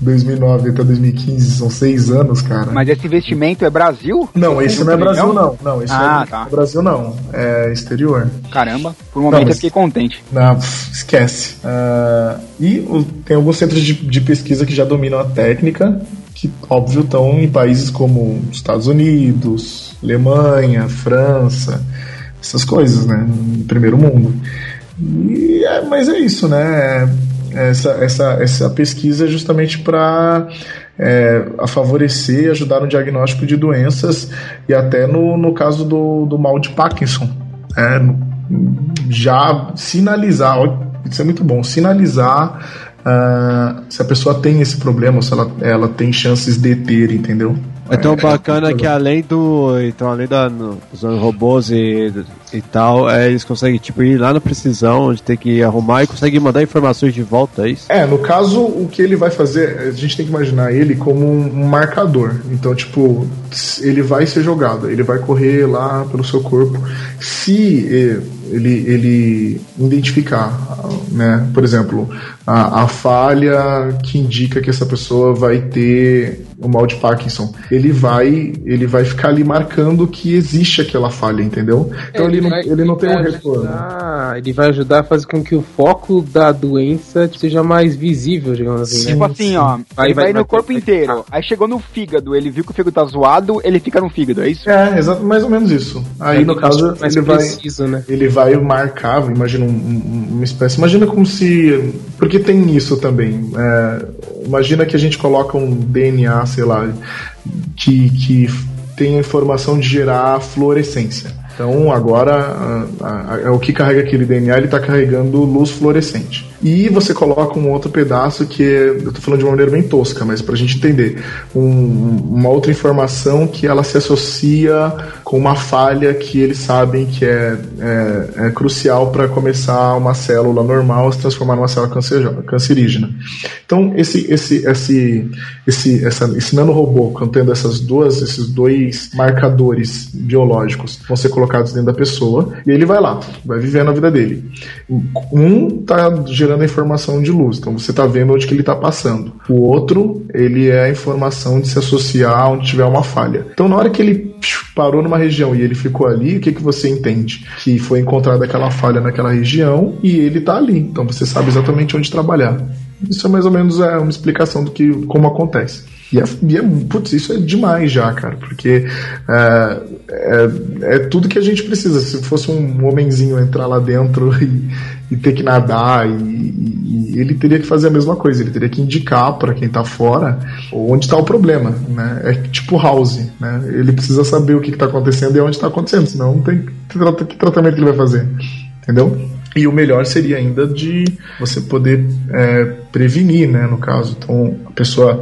2009 até 2015, são seis anos, cara. Mas esse investimento é Brasil? Não, esse não é Brasil, não. Não, esse Ah, não tá. é Brasil, não. É exterior. Caramba, por um momento Não, eu fiquei contente. Não, esquece. Ah, e o- tem alguns centros de, de pesquisa que já dominam a técnica, que, óbvio, estão em países como Estados Unidos, Alemanha, França, essas coisas, né? No primeiro mundo. É, mas é isso, né? Essa, essa, essa pesquisa é justamente para a favorecer e ajudar no diagnóstico de doenças e até no, no caso do, do mal de Parkinson. É, já sinalizar, isso é muito bom, sinalizar ah, se a pessoa tem esse problema, se ela, ela tem chances de ter, entendeu? É tão bacana que além do. Então, além da, no, dos robôs e, e tal, é, eles conseguem tipo, ir lá na precisão, onde tem que arrumar e conseguem mandar informações de volta, é isso? É, no caso, o que ele vai fazer, a gente tem que imaginar ele como um, um marcador. Então, tipo, ele vai ser jogado, ele vai correr lá pelo seu corpo. Se eh, ele, ele identificar, né, por exemplo, a, a falha que indica que essa pessoa vai ter o mal de Parkinson, ele vai, ele vai ficar ali marcando que existe aquela falha, entendeu? Então ele, não, vai- ele não tem um vai retorno. ajudar- ele vai ajudar a fazer com que o foco da doença seja mais visível, digamos assim. tipo né? assim, ó, Vai- ele vai, vai- no vai- corpo vai- inteiro. Aí chegou no fígado, ele viu que o fígado tá zoado, ele fica no fígado, é isso? É, exato, mais ou menos isso. Aí, É no caso, ele vai, preciso, né? ele vai marcar, imagina um- um- uma espécie. Imagina como se. Porque tem isso também. é, imagina que a gente coloca um DNA, sei lá, que, que tem a informação de gerar fluorescência. Então agora a- a- a- o que carrega aquele DNA ele está carregando luz fluorescente. E você coloca um outro pedaço que é, eu estou falando de uma maneira bem tosca, mas para a gente entender, um- uma outra informação que ela se associa com uma falha que eles sabem que é, é- é crucial para começar uma célula normal a se transformar numa célula cancerígena. Então esse esse esse esse essa, esse nanorobô contendo essas duas esses dois marcadores biológicos vão ser colocados dentro da pessoa e ele vai lá, vai vivendo a vida dele. Um tá gerando a informação de luz, então você tá vendo onde que ele tá passando. O outro, ele é a informação de se associar onde tiver uma falha. Então na hora que ele parou numa região e ele ficou ali, o que que você entende? Que foi encontrada aquela falha naquela região e ele tá ali. Então você sabe exatamente onde trabalhar. Isso é mais ou menos é, uma explicação do que como acontece. E é, e é, putz, isso é demais já, cara, porque é, é, é tudo que a gente precisa. Se fosse um homenzinho entrar lá dentro e, e ter que nadar, e, e- ele teria que fazer a mesma coisa, ele teria que indicar para quem tá fora onde está o problema, né? É tipo House, né? Ele precisa saber o que, que tá acontecendo e onde está acontecendo, senão não tem que tratamento que ele vai fazer, entendeu? E o melhor seria ainda de você poder é, prevenir, né, no caso. Então, a pessoa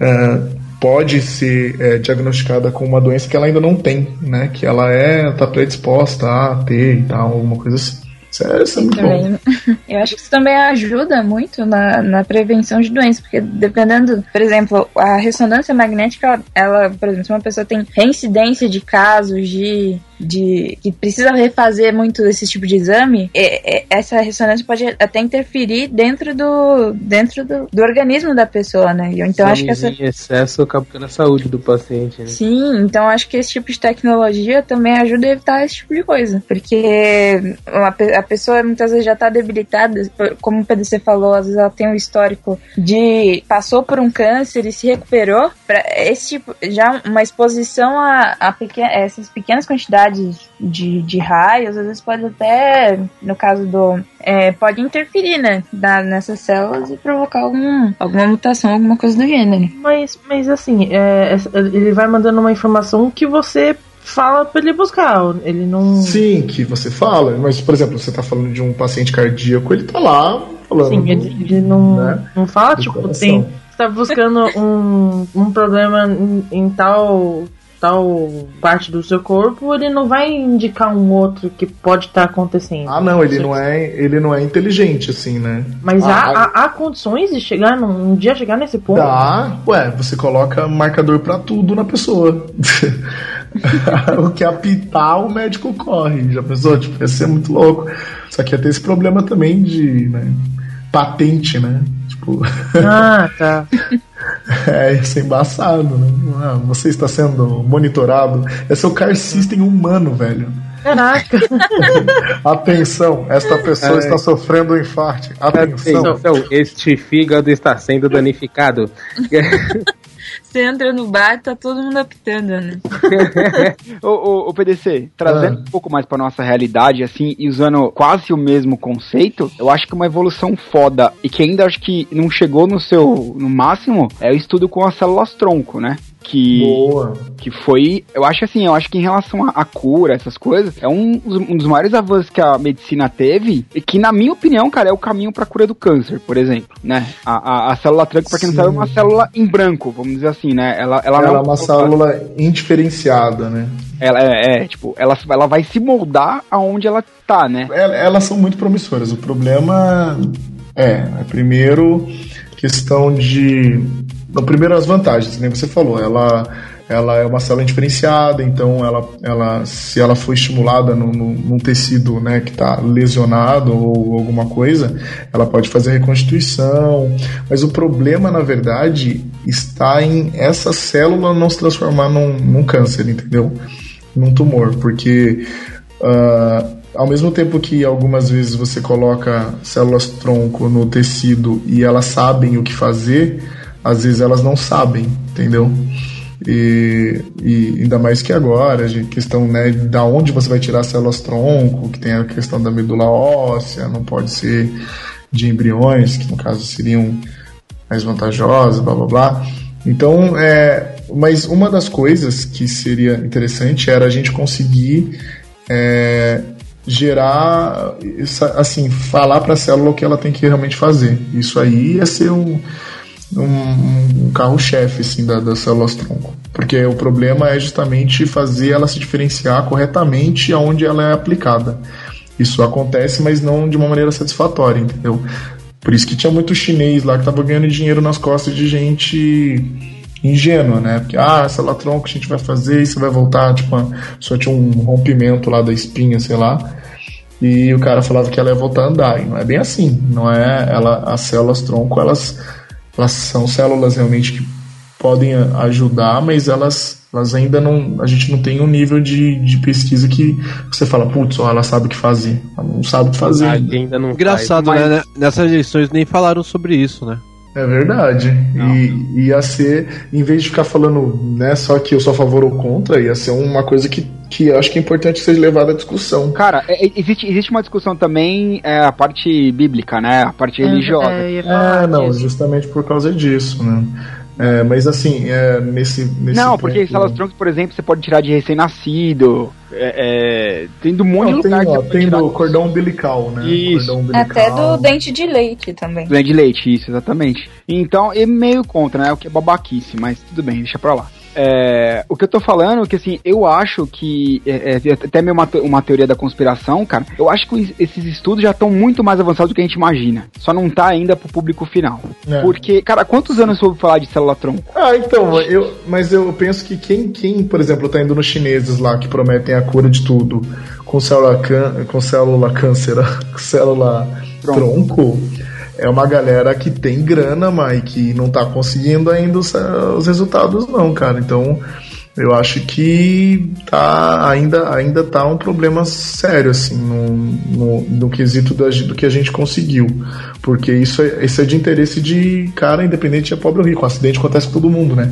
é, pode ser é, diagnosticada com uma doença que ela ainda não tem, né? Que ela é, tá predisposta a ter e tal, alguma coisa assim. Isso é, isso é muito bom. Também. Eu acho que isso também ajuda muito na, na prevenção de doenças, porque dependendo, por exemplo, a ressonância magnética, ela, por exemplo, se uma pessoa tem reincidência de casos de, de que precisa refazer muito esse tipo de exame, é- é- essa ressonância pode até interferir dentro do dentro do, do organismo da pessoa, né? Então acho que essa excesso acaba ficando a saúde do paciente, né? Sim, então acho que esse tipo de tecnologia também ajuda a evitar esse tipo de coisa. Porque uma a pessoa muitas vezes já tá debilitada, como o PDC falou, às vezes ela tem um histórico de passou por um câncer e se recuperou. Pra esse tipo, já uma exposição a, a peque- essas pequenas quantidades de, de raios, às vezes pode até, no caso do. é, pode interferir, né? da- nessas células e provocar algum, alguma mutação, alguma coisa do gênero. Mas, mas assim, é, essa- ele vai mandando uma informação que você fala pra ele buscar. Ele não. Sim, que você fala, mas, por exemplo, você tá falando de um paciente cardíaco, ele tá lá falando. Sim, ele, ele não, né? não fala, tipo, coração. tem. Você tá buscando um, um problema em, em tal, tal parte do seu corpo, ele não vai indicar um outro que pode estar acontecendo. Ah, não, ele não é, ele não é inteligente, assim, né? Mas Ah, há, há, há condições de chegar num um dia chegar nesse ponto? Dá, ué, você coloca marcador pra tudo na pessoa. o que apitar, o médico corre. Já pensou? Tipo, ia ser muito louco. Só que ia ter esse problema também de né, patente, né? Tipo, Ah, tá. é, ia ser embaçado, né? Ah, você está sendo monitorado. Esse é o car system humano, velho. Caraca. Atenção, esta pessoa É. está sofrendo um infarto. Atenção. Então, este fígado está sendo danificado. Você entra no bar, tá todo mundo apitando, né? ô, ô, ô, PDC, trazendo Ah. um pouco mais pra nossa realidade, assim, e usando quase o mesmo conceito, eu acho que uma evolução foda e que ainda acho que não chegou no seu no máximo é o estudo com as células tronco, né? Que, Boa. que foi, eu acho assim, eu acho que em relação à cura, essas coisas, é um, dos- um dos maiores avanços que a medicina teve e que, na minha opinião, cara, é o caminho pra cura do câncer, por exemplo, né? A, a, a célula tronco, pra quem não Sim. sabe, é uma célula em branco, vamos dizer assim, né? Ela, ela, Ela, não é uma célula indiferenciada, né? ela é, é, tipo, ela, ela vai se moldar aonde ela tá, né? El- Elas são muito promissoras. O problema é, é primeiro questão de. Primeiro as vantagens, nem você falou, ela, ela é uma célula diferenciada, então ela, ela se ela for estimulada no, no- num tecido né, que está lesionado ou alguma coisa, ela pode fazer reconstituição. Mas o problema, na verdade, está em essa célula não se transformar num, num câncer, entendeu? Num tumor, porque ah, ao mesmo tempo que algumas vezes você coloca células tronco no tecido e elas sabem o que fazer, às vezes elas não sabem, entendeu? E, e ainda mais que agora, a questão né, da onde você vai tirar células tronco, que tem a questão da medula óssea, não pode ser de embriões, que no caso seriam mais vantajosas, blá blá blá. Então, é, mas uma das coisas que seria interessante era a gente conseguir é, gerar, assim, falar para a célula o que ela tem que realmente fazer. Isso aí ia ser um, um, um carro-chefe assim, da, das células tronco. Porque o problema é justamente fazer ela se diferenciar corretamente aonde ela é aplicada. Isso acontece, mas não de uma maneira satisfatória, entendeu? Por isso que tinha muito chinês lá que tava ganhando dinheiro nas costas de gente ingênua, né? Porque, ah, essa lá tronco a gente vai fazer e você vai voltar, tipo, só tinha um rompimento lá da espinha, sei lá. E o cara falava que ela ia voltar a andar. E não é bem assim. Não é. Ela, as células tronco, elas, elas são células realmente que podem ajudar, mas elas, elas ainda não. A gente não tem um nível de, de pesquisa que você fala, putz, ela sabe o que fazer. Ela não sabe o que fazer. ainda. ainda não Engraçado, Mas- né? Nessas eleições nem falaram sobre isso, né? É verdade. E ia ser, em vez de ficar falando, né, só que eu sou a favor ou contra, ia ser uma coisa que, que eu acho que é importante ser levada à discussão. Cara, é- existe, existe uma discussão também, é, a parte bíblica, né? A parte religiosa. É, falar É, não, disso. justamente por causa disso, né? É, mas assim, é, nesse, nesse Não, porque ponto- células troncos, por exemplo, você pode tirar de recém-nascido. É, é, tem do monte Não, de tem, lugar que ó, tem do cordão umbilical, né? Isso. Cordão umbilical. Até do dente de leite também. Doente de leite, isso, exatamente. Então, é meio contra, né? O que é babaquice, mas tudo bem, deixa pra lá. É, o que eu tô falando é que, assim, eu acho que, é, é, até meio uma, uma teoria da conspiração, cara, eu acho que esses estudos já estão muito mais avançados do que a gente imagina. Só não tá ainda pro público final. É. Porque, cara, quantos anos você ouve falar de célula tronco? Ah, então, eu, mas eu penso que quem, quem, por exemplo, tá indo nos chineses lá que prometem a cura de tudo com célula, can, com célula câncer, com célula tronco. É uma galera que tem grana, mas que não tá conseguindo ainda os, os resultados, não, cara. Então, eu acho que tá, ainda, ainda tá um problema sério, assim, no, no, no quesito do que a gente conseguiu. Porque isso é, isso é de interesse de cara, independente de é pobre ou rico. O acidente acontece com todo mundo, né?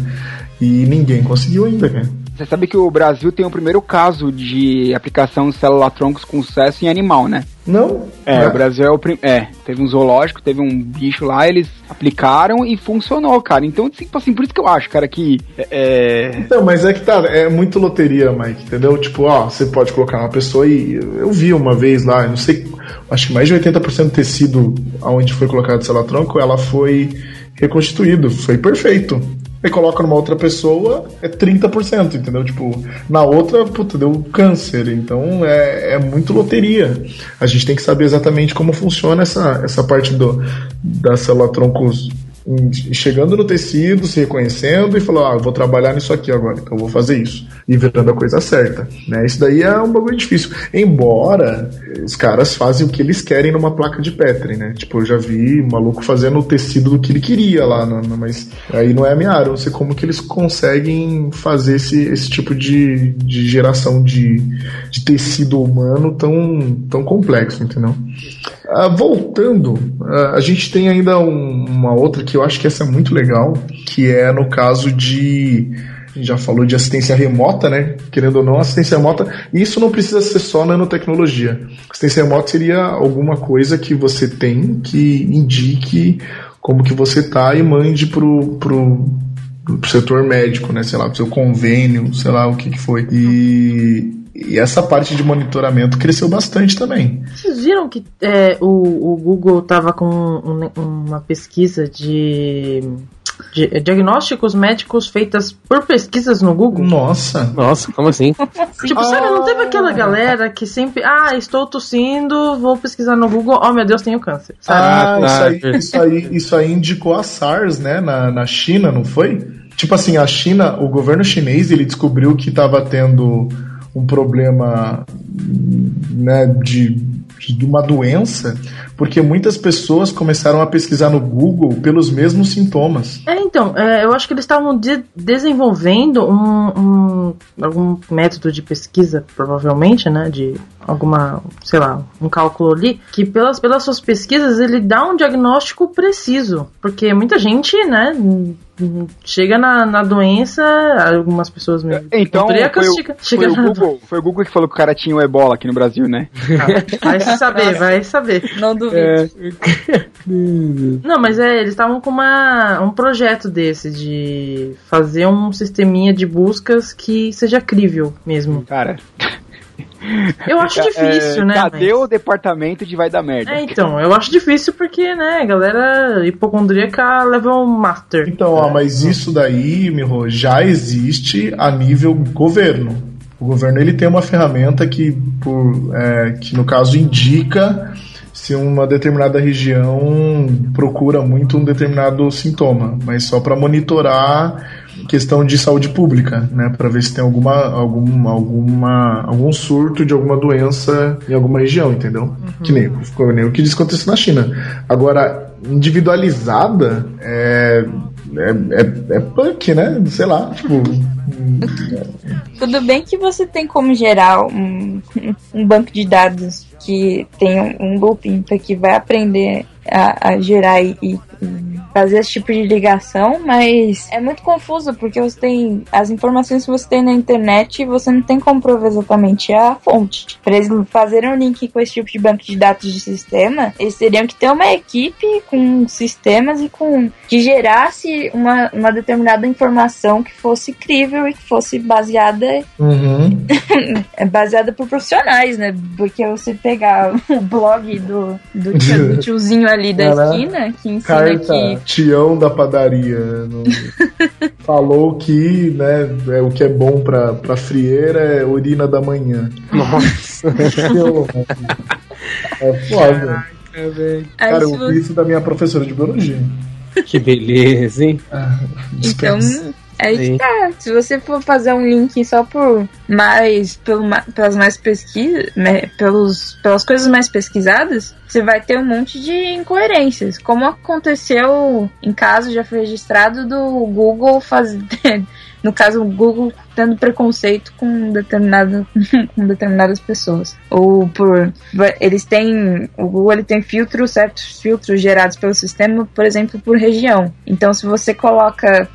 E ninguém conseguiu ainda, cara. Você sabe que o Brasil tem o primeiro caso de aplicação de célula troncos com sucesso em animal, né? Não? É, É. o Brasil é o prim... É, teve um zoológico, teve um bicho lá, eles aplicaram e funcionou, cara. Então, tipo assim, por isso que eu acho, cara, que. É... Então, mas é que tá, é muito loteria, Mike, entendeu? Tipo, ó, você pode colocar uma pessoa e eu vi uma vez lá, não sei, acho que mais de 80% do tecido onde foi colocado lá tronco, ela foi reconstituído, foi perfeito. Aí coloca numa outra pessoa, é 30%, entendeu? Tipo, na outra, puta, deu câncer. Então é, é muito loteria. A gente tem que saber exatamente como funciona essa, essa parte do, da célula troncos chegando no tecido, se reconhecendo e falando, ah, vou trabalhar nisso aqui agora, então eu vou fazer isso. E virando a coisa certa. Né? Isso daí é um bagulho difícil. Embora os caras fazem o que eles querem numa placa de Petri, né? Tipo, eu já vi um maluco fazendo o tecido do que ele queria lá, no- mas aí não é a minha área. Eu não sei como que eles conseguem fazer esse, esse tipo de, de geração de, de tecido humano tão, tão complexo, entendeu? Ah, voltando, ah, a gente tem ainda um- uma outra que eu acho que essa é muito legal, que é no caso de. A gente já falou de assistência remota, né? Querendo ou não, assistência remota. Isso não precisa ser só nanotecnologia. Assistência remota seria alguma coisa que você tem que indique como que você tá e mande pro, pro, pro setor médico, né? Sei lá, pro seu convênio, sei lá o que, que foi. E, e essa parte de monitoramento cresceu bastante também. Vocês viram que é, o, o Google tava com um- uma pesquisa de, de diagnósticos médicos feitas por pesquisas no Google? Nossa! Nossa, como assim? Tipo, sabe, não teve aquela galera que sempre, ah, estou tossindo, vou pesquisar no Google, oh meu Deus, tenho câncer. Ah, Ah, isso, tá. aí, isso, aí, isso aí indicou a SARS, né, na, na China, não foi? Tipo assim, a China, o governo chinês, ele descobriu que estava tendo um problema, né, de, de uma doença, porque muitas pessoas começaram a pesquisar no Google pelos mesmos sintomas. É, então, é, eu acho que eles estavam de- desenvolvendo um, um- algum método de pesquisa, provavelmente, né? De alguma, sei lá, um cálculo ali, que pelas, pelas suas pesquisas ele dá um diagnóstico preciso. Porque muita gente, né, chega na, na doença, algumas pessoas mesmo. Então, cardíacas foi, o, chega, foi, chega o Google, foi o Google que falou que o cara tinha o ebola aqui no Brasil, né? Vai saber, vai saber. Não duvido. Não, mas é, eles estavam com uma, um projeto desse de fazer um sisteminha de buscas que seja crível mesmo. Cara. Eu acho difícil, é, né? Cadê mas- o departamento de vai dar merda? É, então, eu acho difícil porque, né, galera hipocondríaca level master. Então, ó, mas isso daí, Miho, já existe a nível governo. O governo ele tem uma ferramenta que, por, é, que no caso indica se uma determinada região procura muito um determinado sintoma, mas só para monitorar questão de saúde pública, né, para ver se tem alguma, algum, alguma, algum surto de alguma doença em alguma região, entendeu? Que nem, ficou nem o que diz que aconteceu na China. Agora, individualizada é, é, é, é punk, né? Sei lá, tipo. Tudo bem que você tem como gerar um, um banco de dados que tem um, um looping que vai aprender a, a gerar e fazer esse tipo de ligação, mas é muito confuso porque você tem as informações que você tem na internet e você não tem como provar exatamente a fonte. Para eles fazerem um link com esse tipo de banco de dados de sistema, eles teriam que ter uma equipe com sistemas e com que gerasse uma, uma determinada informação que fosse crível e que fosse baseada Uhum. é baseada por profissionais, né? Porque você pegar o blog do, do, tio- do tiozinho ali da Caraca. esquina que ensina Carta que Tião da padaria. no- Falou que né, é, o que é bom pra, pra frieira é urina da manhã. Nossa. É foda. Aí Cara, eu ouvi isso da minha professora de biologia. Que beleza, hein? Então, aí Sim. tá. Se você for fazer um link só por mais, pelo, pelas mais pesquisas, pelos, pelas coisas mais pesquisadas, você vai ter um monte de incoerências. Como aconteceu em caso já foi registrado do Google fazer. No caso, o Google tendo preconceito com, determinado, com determinadas pessoas. Ou por. Eles têm. O Google ele tem filtros, certos filtros gerados pelo sistema, por exemplo, por região. Então, se você coloca.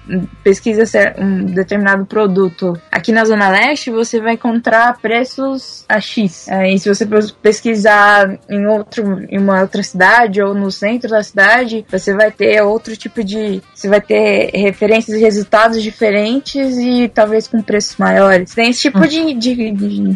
pesquisa um determinado produto aqui na Zona Leste, você vai encontrar preços a X. É, e se você pes- pesquisar em, outro, em uma outra cidade ou no centro da cidade, você vai ter outro tipo de. Você vai ter referências e resultados diferentes e talvez com preços maiores. Tem esse tipo de, de, de,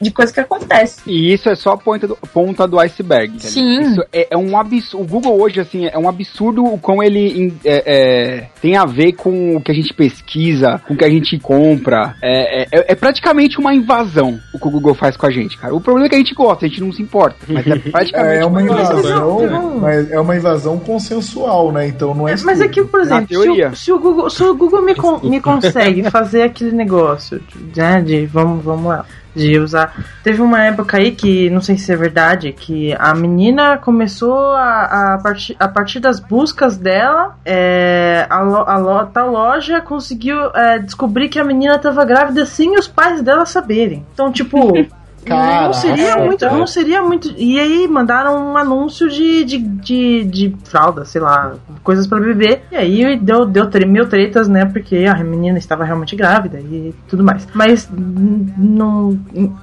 de coisa que acontece. E isso é só a ponta do, ponta do iceberg. Sim. Isso é, é um absurdo. O Google hoje, assim, é um absurdo o como ele é, é, tem a ver com o que a gente pesquisa, com o que a gente compra. É, é- é praticamente uma invasão o que o Google faz com a gente, cara. O problema é que a gente gosta, a gente não se importa. Mas é praticamente É uma invasão, Não. mas é uma invasão consensual, né? Então não é. Mas é que, por exemplo, se o, se o Google, se o Google me, con- me consegue fazer aquele negócio, né, de vamos, vamos lá, de usar. Teve uma época aí que, não sei se é verdade, que a menina começou a, a, partir, a partir das buscas dela, é, a, lo, a tal loja conseguiu é, descobrir que a menina estava grávida sem os pais dela saberem. Então, tipo. Não seria muito, não seria muito. E aí mandaram um anúncio de, de, de, de fralda, sei lá, coisas pra beber. E aí deu, deu tre- mil tretas, né? Porque a menina estava realmente grávida e tudo mais. Mas não,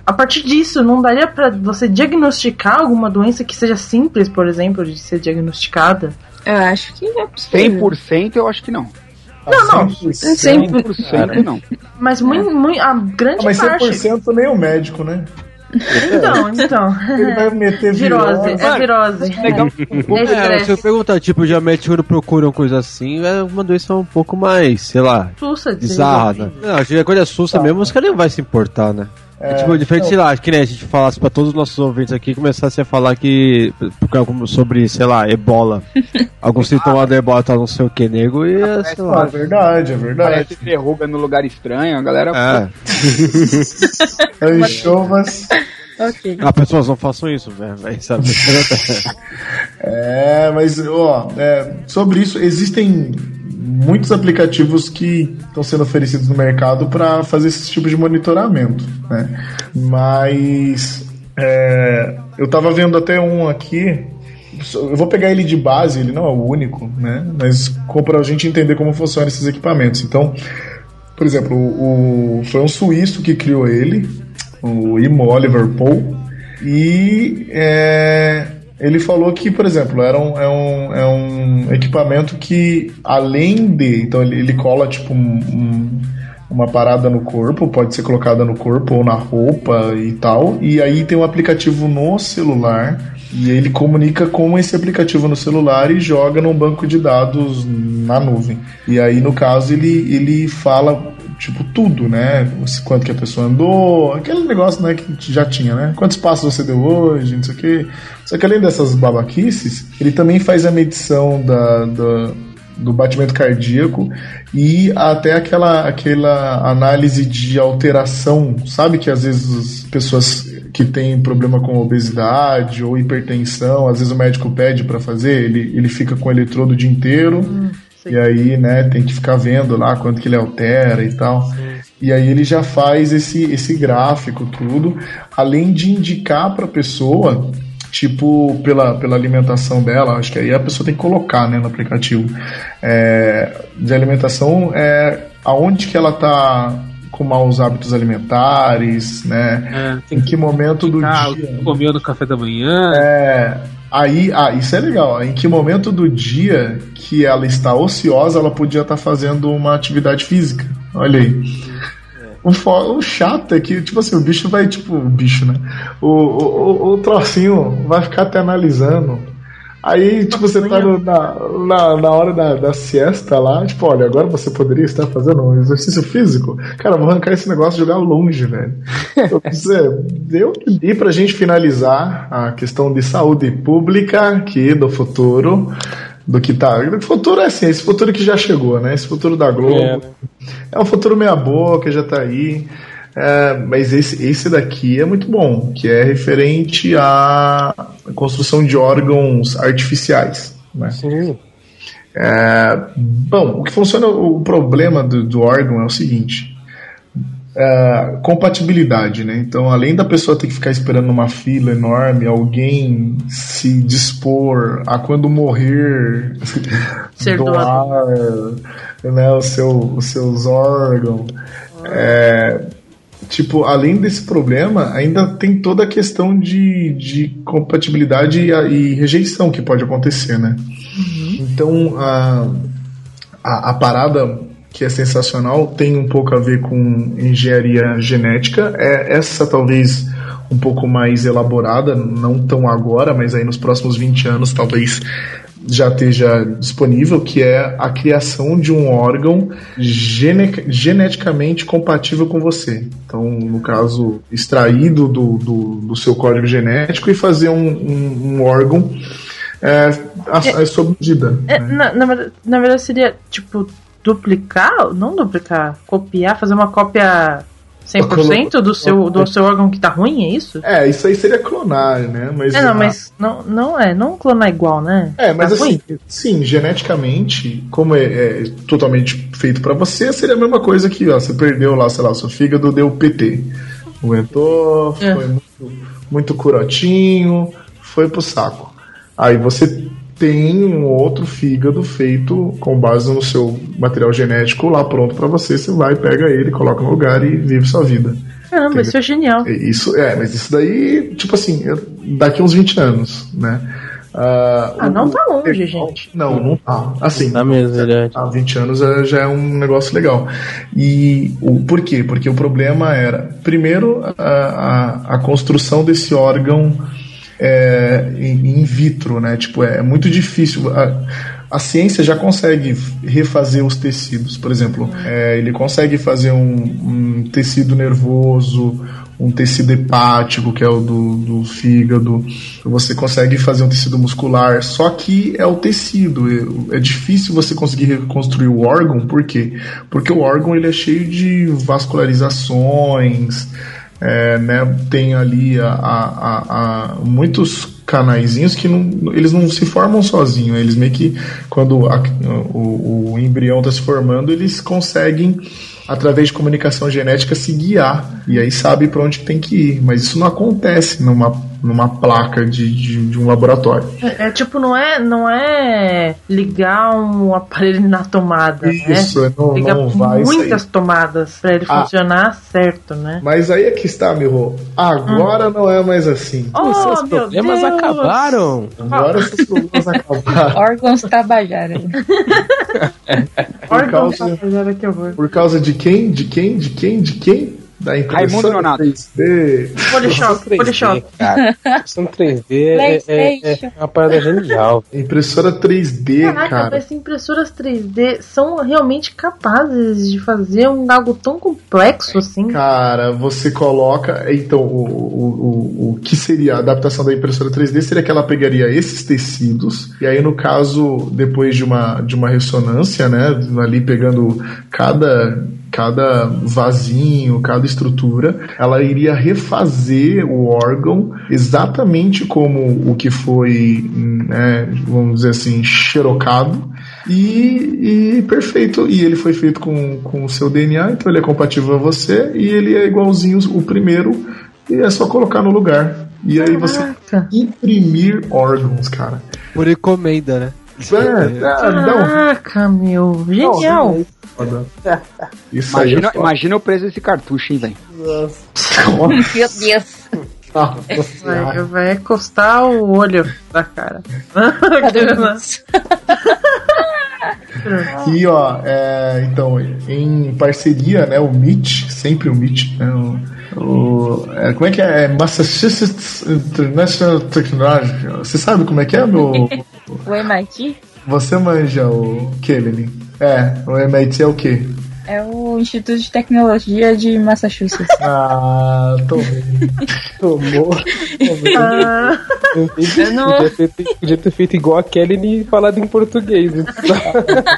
a partir disso, não daria pra você diagnosticar alguma doença que seja simples, por exemplo, de ser diagnosticada? Eu acho que é possível. 100% eu acho que não. Não, não. 100% não. Mas muito, muito, a grande Ah, mas parte. 100% nem o médico, né? Então, então. Ele vai meter virose. virose. É virose. É É, se eu perguntar, tipo, já mete quando procuram coisa assim, é uma doença um pouco mais, sei lá, Sussa de bizarra, né? Não, acho que quando é sussa mesmo, os caras não vai se importar, né? É, É, tipo, diferente, não. sei lá, que nem a gente falasse pra todos os nossos ouvintes aqui, começasse a falar que, sobre, sei lá, ebola. Algum sintoma da ebola tá não sei o que, nego, e, sei É lá. verdade, é verdade. Parece verruga no lugar estranho, a galera. É. Anchovas. Ok. Ah, pessoas não façam isso, velho, vai, sabe? É, mas ó, é, sobre isso existem muitos aplicativos que estão sendo oferecidos no mercado para fazer esse tipo de monitoramento, né? Mas é, eu tava vendo até um aqui. Eu vou pegar ele de base, ele não é o único, né? Mas para a gente entender como funcionam esses equipamentos. Então, por exemplo, o, o- foi um suíço que criou ele, o Imo Oliver Poe, e é, ele falou que, por exemplo, era um, é, um, é um equipamento que, além de. Então, ele, ele cola tipo um- um- uma parada no corpo, pode ser colocada no corpo ou na roupa e tal, e aí tem um aplicativo no celular. E ele comunica com esse aplicativo no celular e joga num banco de dados na nuvem. E aí, no caso, ele, ele fala tipo tudo, né? Quanto que a pessoa andou, aquele negócio, né, que já tinha, né? Quantos passos você deu hoje, não sei o quê. Só que além dessas babaquices, ele também faz a medição da, da- do batimento cardíaco e até aquela, aquela análise de alteração, sabe que às vezes as pessoas que têm problema com obesidade ou hipertensão, às vezes o médico pede para fazer, ele, ele fica com o eletrodo o dia inteiro e aí, né, tem que ficar vendo lá quanto que ele altera e tal. E aí ele já faz esse, esse gráfico tudo, além de indicar para a pessoa tipo pela, pela alimentação dela, acho que aí a pessoa tem que colocar né, no aplicativo. É, de alimentação é aonde que ela tá com maus hábitos alimentares, né? É, em que momento do Ah, dia. comeu no café da manhã. É, aí, ah, isso é legal. Em que momento do dia que ela está ociosa, ela podia estar fazendo uma atividade física. Olha aí. O, o chato é que, tipo assim, o bicho vai, tipo, o bicho, né? O, o, o, o trocinho vai ficar até analisando. Aí, tipo, você tá no- na, na, na hora da, da siesta lá, tipo, olha, agora você poderia estar fazendo um exercício físico. Cara, vou arrancar esse negócio e jogar longe, velho. Eu preciso- eu- E pra gente finalizar a questão de saúde pública aqui do futuro, do que tá. O futuro é assim, esse futuro que já chegou, né? Esse futuro da Globo. É, né? É um futuro meia boca, já tá aí. É, mas esse, esse daqui é muito bom, que é referente à construção de órgãos artificiais. Né? É, bom, o que funciona, o problema do, do órgão é o seguinte: é, compatibilidade, né? Então, além da pessoa ter que ficar esperando numa fila enorme, alguém se dispor a quando morrer Ser doar né, o seu, os seus órgãos. É, tipo, além desse problema, ainda tem toda a questão de, de compatibilidade e, e rejeição que pode acontecer, né? Então, a, a, a parada que é sensacional tem um pouco a ver com engenharia genética. É essa talvez um pouco mais elaborada, não tão agora, mas aí nos próximos 20 anos talvez já esteja disponível, que é a criação de um órgão gene- geneticamente compatível com você. Então, no caso, extraído do, do, do seu código genético e fazer um, um, um órgão é, a, a sob medida. É, na, na, verdade- na verdade seria, tipo, duplicar, não duplicar, copiar, fazer uma cópia 100% do seu, do seu órgão que tá ruim, é isso? É, isso aí seria clonar, né? Mas, é, não, mas não, não é, não clonar igual, né? É, mas Tá assim, ruim? sim, geneticamente, como é, é totalmente feito pra você, seria a mesma coisa que, ó, você perdeu lá, sei lá, o seu fígado deu PT. Aguentou, É. foi muito, muito curotinho, foi pro saco. Aí você tem um outro fígado feito com base no seu material genético lá pronto pra você, você vai, pega ele, coloca no lugar e vive sua vida. Caramba, isso é genial. Isso, é, mas isso daí, tipo assim, daqui uns 20 anos, né? Ah, Ah, o- não tá longe, gente. não, não tá. Assim, Tá mesmo, verdade. há 20 anos é- já é um negócio legal. E o por quê? Porque o problema era, primeiro, a, a, a construção desse órgão é, in, vitro, né? Tipo, é muito difícil. A, a ciência já consegue refazer os tecidos, por exemplo, é, ele consegue fazer um, um tecido nervoso, um tecido hepático, que é o do, do fígado, você consegue fazer um tecido muscular, só que é o tecido, é, é difícil você conseguir reconstruir o órgão, por quê? Porque o órgão ele é cheio de vascularizações, é, né, tem ali a, a- a- muitos canaizinhos que não, eles não se formam sozinhos, eles meio que quando a- o, o embrião está se formando, eles conseguem através de comunicação genética se guiar. E aí sabe para onde tem que ir, mas isso não acontece numa, numa placa de, de, de um laboratório. É, é tipo, não é, não é ligar um aparelho na tomada, Isso, né? não- Ligar não vai muitas tomadas pra ele Ah. funcionar certo, né? Mas aí é que está, Miho. Agora não é mais assim. Oh, Seus meu problemas Deus! acabaram. Agora esses problemas acabaram. Órgãos Tabajara. Órgãos causa- Tabajara, que horror. Por causa de quem? De quem? De quem? De quem? Da Raimundo impressora Nonato. 3D. Polishop, Polishop. cara. Impressão 3D é, é, é uma parada genial. Impressora 3D, Caraca, cara. mas impressoras 3D são realmente capazes de fazer um algo tão complexo assim. Cara, você coloca. Então, o, o, o, o que seria a adaptação da impressora 3D seria que ela pegaria esses tecidos, e aí, no caso, depois de uma, de uma ressonância, né? Ali pegando cada, cada vasinho, cada estrutura, ela iria refazer o órgão exatamente como o que foi, né, vamos dizer assim, xerocado. E, e perfeito. E ele foi feito com, com o seu DNA, então ele é compatível a você e ele é igualzinho o primeiro. E é só colocar no lugar. E aí você Caraca. imprimir órgãos, cara. Por encomenda, né? É, é, Caraca, meu. Genial. Isso aí Imagina, é foda. imagina o preço desse cartucho, hein, velho. Meu Deus. Vai, vai encostar o olho da cara. E ó, é, então, em parceria, né, o MIT, sempre o MIT, né, o, o- é, como é que é? É Massachusetts International Technology. Você sabe como é que é, meu? O MIT Você manja o Kelly? É, o MIT é o quê? É o Instituto de Tecnologia de Massachusetts. Ah, tô vendo. Tomou. Ah, Eu não- Podia ter, podia ter feito igual a Kelly e falado em português.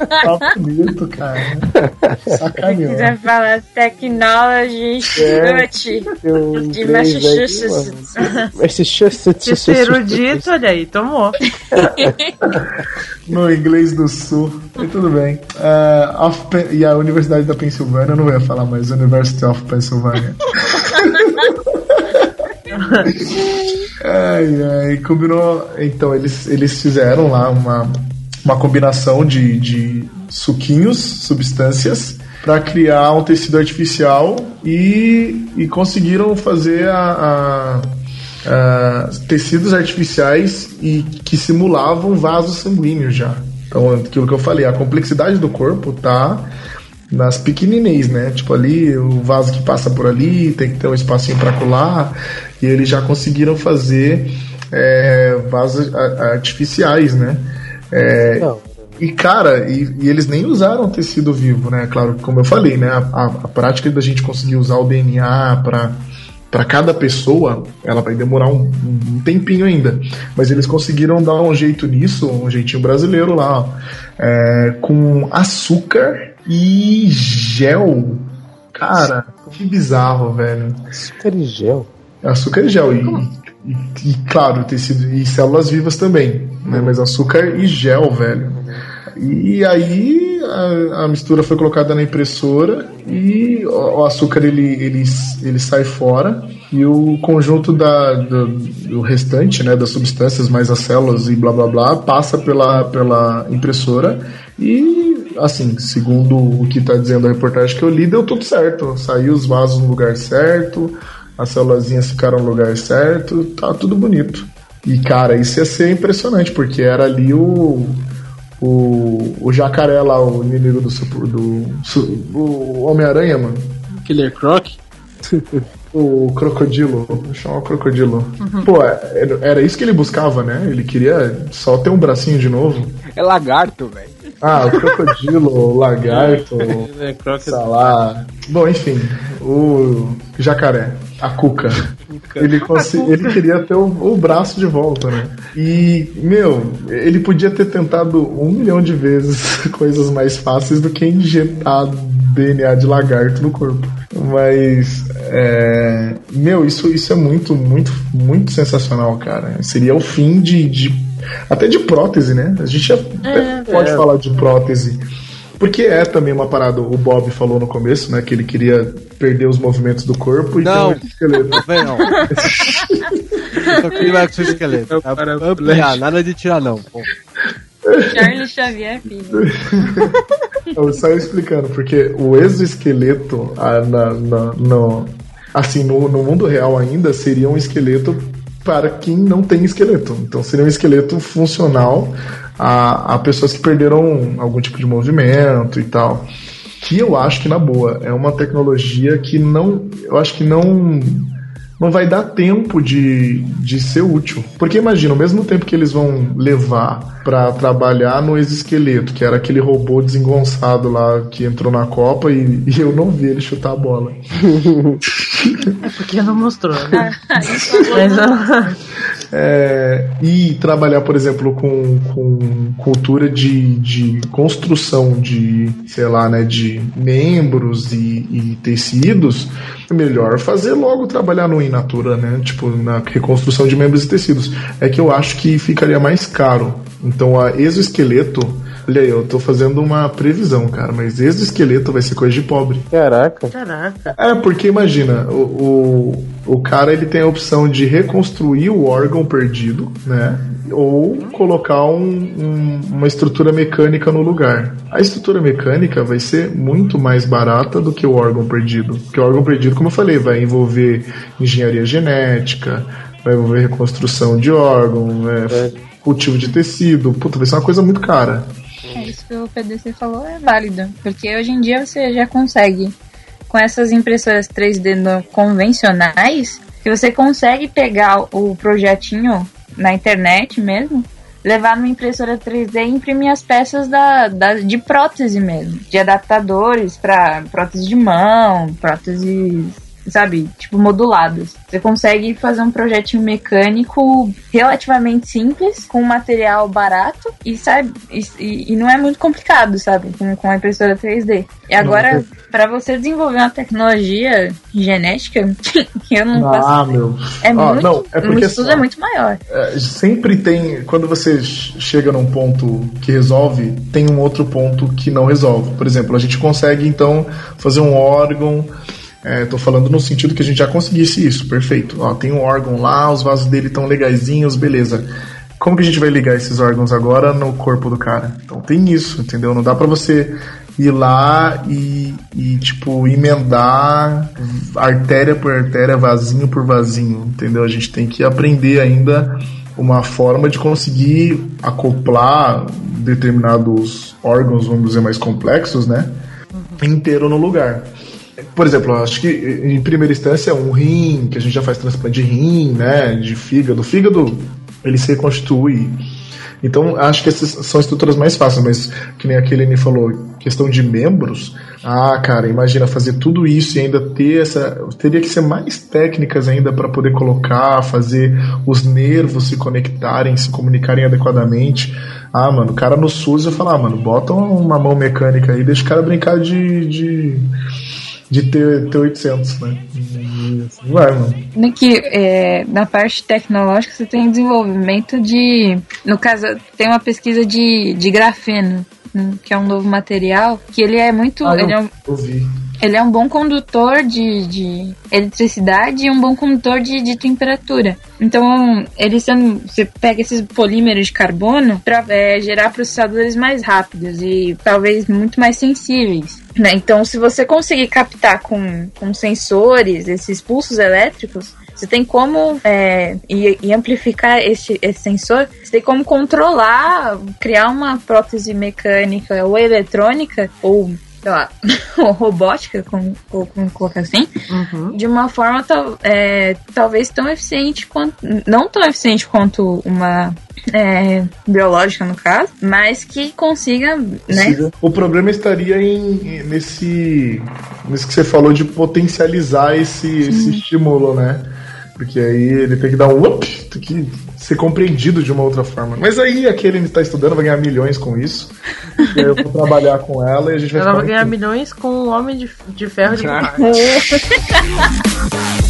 Tá bonito, cara. Sacaneou. quiser falar Technology Institute Eu de aí, Massachusetts. Massachusetts. esse erudito, olha aí, tomou. No inglês do sul. E tudo bem. Ah, Pe- e a Universidade da Pensilvânia, eu não ia falar mais, University of Pennsylvania. ai, ai, combinou. Então, eles, eles fizeram lá uma, uma combinação de, de suquinhos, substâncias, para criar um tecido artificial e, e conseguiram fazer a- a ah, tecidos artificiais e que simulavam vasos sanguíneos já. Então, aquilo que eu falei, a complexidade do corpo tá nas pequeninês, né? Tipo ali, o vaso que passa por ali, tem que ter um espacinho para colar, e eles já conseguiram fazer é, vasos artificiais, né? É, e cara, e, e eles nem usaram tecido vivo, né? Claro, como eu falei, né? A, a- a prática da gente conseguir usar o DNA para para cada pessoa, ela vai demorar um, um tempinho ainda. Mas eles conseguiram dar um jeito nisso, um jeitinho brasileiro lá, ó, é, com açúcar e gel. Cara, que bizarro, velho. Açúcar e gel. Açúcar e gel. E, e, e, claro, tecido e células vivas também. Né? Mas açúcar e gel, velho. E aí a, a mistura foi colocada na impressora e o, o açúcar ele, ele, ele sai fora e o conjunto da, do, do restante, né, das substâncias mais as células e blá blá blá passa pela, pela impressora e assim, segundo o que está dizendo a reportagem que eu li, deu tudo certo. Saiu os vasos no lugar certo, as célulazinhas ficaram no lugar certo, tá tudo bonito. E cara, isso ia ser impressionante, porque era ali o o, o jacaré lá, o inimigo do, do, su- o Homem-Aranha, mano. Killer Croc? O crocodilo, vou chamar o crocodilo. Pô, era, era isso que ele buscava, né? Ele queria só ter um bracinho de novo. É lagarto, velho. Ah, o crocodilo, o lagarto, Croc sei lá. Bom, enfim, o jacaré, a cuca. Ele, consi- ele queria ter o, o braço de volta, né? E, meu, ele podia ter tentado um milhão de vezes coisas mais fáceis do que injetar DNA de lagarto no corpo. Mas, é, meu, isso, isso é muito, muito, muito sensacional, cara. Seria o fim de, de- até de prótese, né? A gente até pode falar de prótese. Porque é também uma parada, o Bob falou no começo, né? Que ele queria perder os movimentos do corpo e Não. ter um esqueleto. Não vem não. Eu só queria com o esqueleto. Ampliar, nada de tirar não. pô. Charles Xavier, filho. Eu saio explicando, porque o exoesqueleto, ah, na, na- no, assim, no, no mundo real ainda, seria um esqueleto para quem não tem esqueleto. Então seria um esqueleto funcional a, a pessoas que perderam algum tipo de movimento e tal. Que eu acho que, na boa, é uma tecnologia que não. Eu acho que não. Não vai dar tempo de, de ser útil. Porque imagina, ao mesmo tempo que eles vão levar para trabalhar no exoesqueleto, que era aquele robô desengonçado lá que entrou na Copa e, e eu não vi ele chutar a bola. É porque não mostrou, né? Mas, ah, É, e trabalhar, por exemplo, com, com cultura de, de construção de, sei lá, né, de membros e, e tecidos, é melhor fazer logo trabalhar no in natura, né? Tipo, na reconstrução de membros e tecidos. É que eu acho que ficaria mais caro. Então, a exoesqueleto, olha aí, eu tô fazendo uma previsão, cara, mas exoesqueleto vai ser coisa de pobre. Caraca. caraca. É, porque imagina, o, o, o cara ele tem a opção de reconstruir o órgão perdido, né? Ou colocar um- um- uma estrutura mecânica no lugar. A estrutura mecânica vai ser muito mais barata do que o órgão perdido. Porque o órgão perdido, como eu falei, vai envolver engenharia genética, vai envolver reconstrução de órgão, é, cultivo de tecido. Puta, vai ser uma coisa muito cara. É isso que o PDC falou é válido. Porque hoje em dia você já consegue, com essas impressoras 3D no- convencionais, que você consegue pegar o projetinho na internet mesmo, levar numa impressora 3D e imprimir as peças da, da- de prótese mesmo. De adaptadores para prótese de mão, próteses sabe, tipo moduladas. Você consegue fazer um projetinho mecânico relativamente simples, com material barato e sabe, e, e- não é muito complicado, sabe, com, com a impressora 3D. E agora, para você desenvolver uma tecnologia genética, que eu não Ah, faço. meu. É Ah, muito, não, é o porque estudo assim, é muito maior. É, sempre tem. Quando você ch- chega num ponto que resolve, tem um outro ponto que não resolve. Por exemplo, a gente consegue então fazer um órgão. É, tô falando no sentido que a gente já conseguisse isso, perfeito. Ó, tem um órgão lá, os vasos dele estão legaisinhos, beleza. Como que a gente vai ligar esses órgãos agora no corpo do cara? Então tem isso, entendeu? Não dá pra você ir lá e, e, tipo, emendar artéria por artéria, vasinho por vasinho, entendeu? A gente tem que aprender ainda uma forma de conseguir acoplar determinados órgãos, vamos dizer, mais complexos, né? Inteiro no lugar. Por exemplo, acho que em primeira instância um rim, que a gente já faz transplante de rim, né? De fígado. O fígado, ele se reconstitui. Então, acho que essas são estruturas mais fáceis, mas que nem a Kelene falou, questão de membros. Ah, cara, imagina fazer tudo isso e ainda ter essa. Teria que ser mais técnicas ainda para poder colocar, fazer os nervos se conectarem, se comunicarem adequadamente. Ah, mano, o cara no SUS eu falar, ah, mano, bota uma mão mecânica aí, deixa o cara brincar de. de, de T, T800, né? E assim vai, mano. No que é, na parte tecnológica você tem desenvolvimento de. No caso, tem uma pesquisa de, de grafeno, né, que é um novo material, que ele é muito. Ah, ele, é um, ele é um bom condutor de, de eletricidade e um bom condutor de, de temperatura. Então, ele sendo, você pega esses polímeros de carbono para gerar processadores mais rápidos e talvez muito mais sensíveis. né? Então, se você conseguir captar com, com sensores esses pulsos elétricos, você tem como é, e, e amplificar esse, esse sensor, você tem como controlar, criar uma prótese mecânica ou eletrônica, ou sei lá, robótica, como, como, colocar assim, de uma forma tal, é, talvez tão eficiente quanto. Não tão eficiente quanto uma é, biológica, no caso, mas que consiga, né? O problema estaria em, em- nesse, nesse que você falou de potencializar esse, esse estímulo, né? Porque aí ele tem que dar um up, tem que ser compreendido de uma outra forma. Mas aí aquele que está estudando vai ganhar milhões com isso. E aí eu vou trabalhar com ela e a gente vai Ela vai ganhar milhões com o Homem de, de Ferro de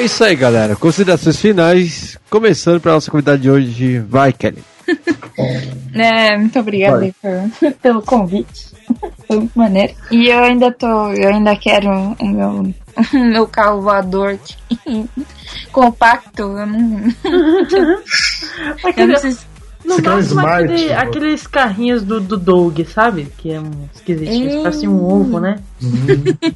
É isso aí, galera. Considerações finais. Começando para nossa convidada de hoje, vai, Kelly. É, muito obrigada por- pelo convite. Foi muito maneiro. E eu ainda tô. Eu ainda quero o meu, o meu carro voador aqui. compacto. Eu não. eu não se- No Você um máximo Smart, aquele- aqueles carrinhos do, do Doug, sabe? Que é um esquisitinho, parece um ovo, né?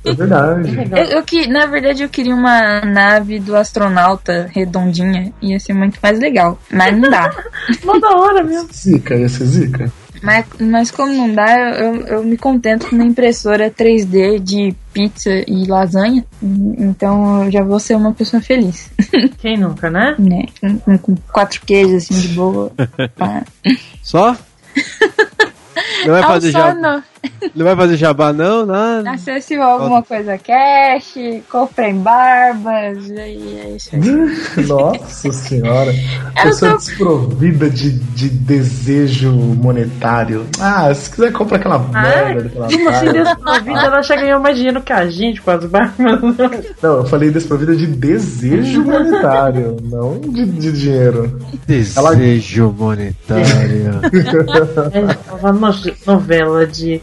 É verdade. Eu, eu que, na verdade, eu queria uma nave do astronauta redondinha. Ia ser muito mais legal. Mas não dá. Mó da hora mesmo. Zica, ia ser zica. Mas, mas como não dá, eu, eu me contento com uma impressora 3D de pizza e lasanha. Então eu já vou ser uma pessoa feliz. Quem nunca, né? né? Com, com quatro queijos assim de boa. Ah. Só? Não vai fazer não. Não vai fazer jabá, não? Nada. Acesse alguma coisa cash, comprem barbas, e aí é isso aí. Nossa senhora. Eu Pessoa tô- desprovida de, de desejo monetário. Ah, se quiser, compra aquela merda daquela Como assim, desprovida, ela já ganhou mais dinheiro que a gente com as barbas. Não, eu falei desprovida de desejo monetário, não de, de dinheiro. Desejo monetário. É uma no- novela de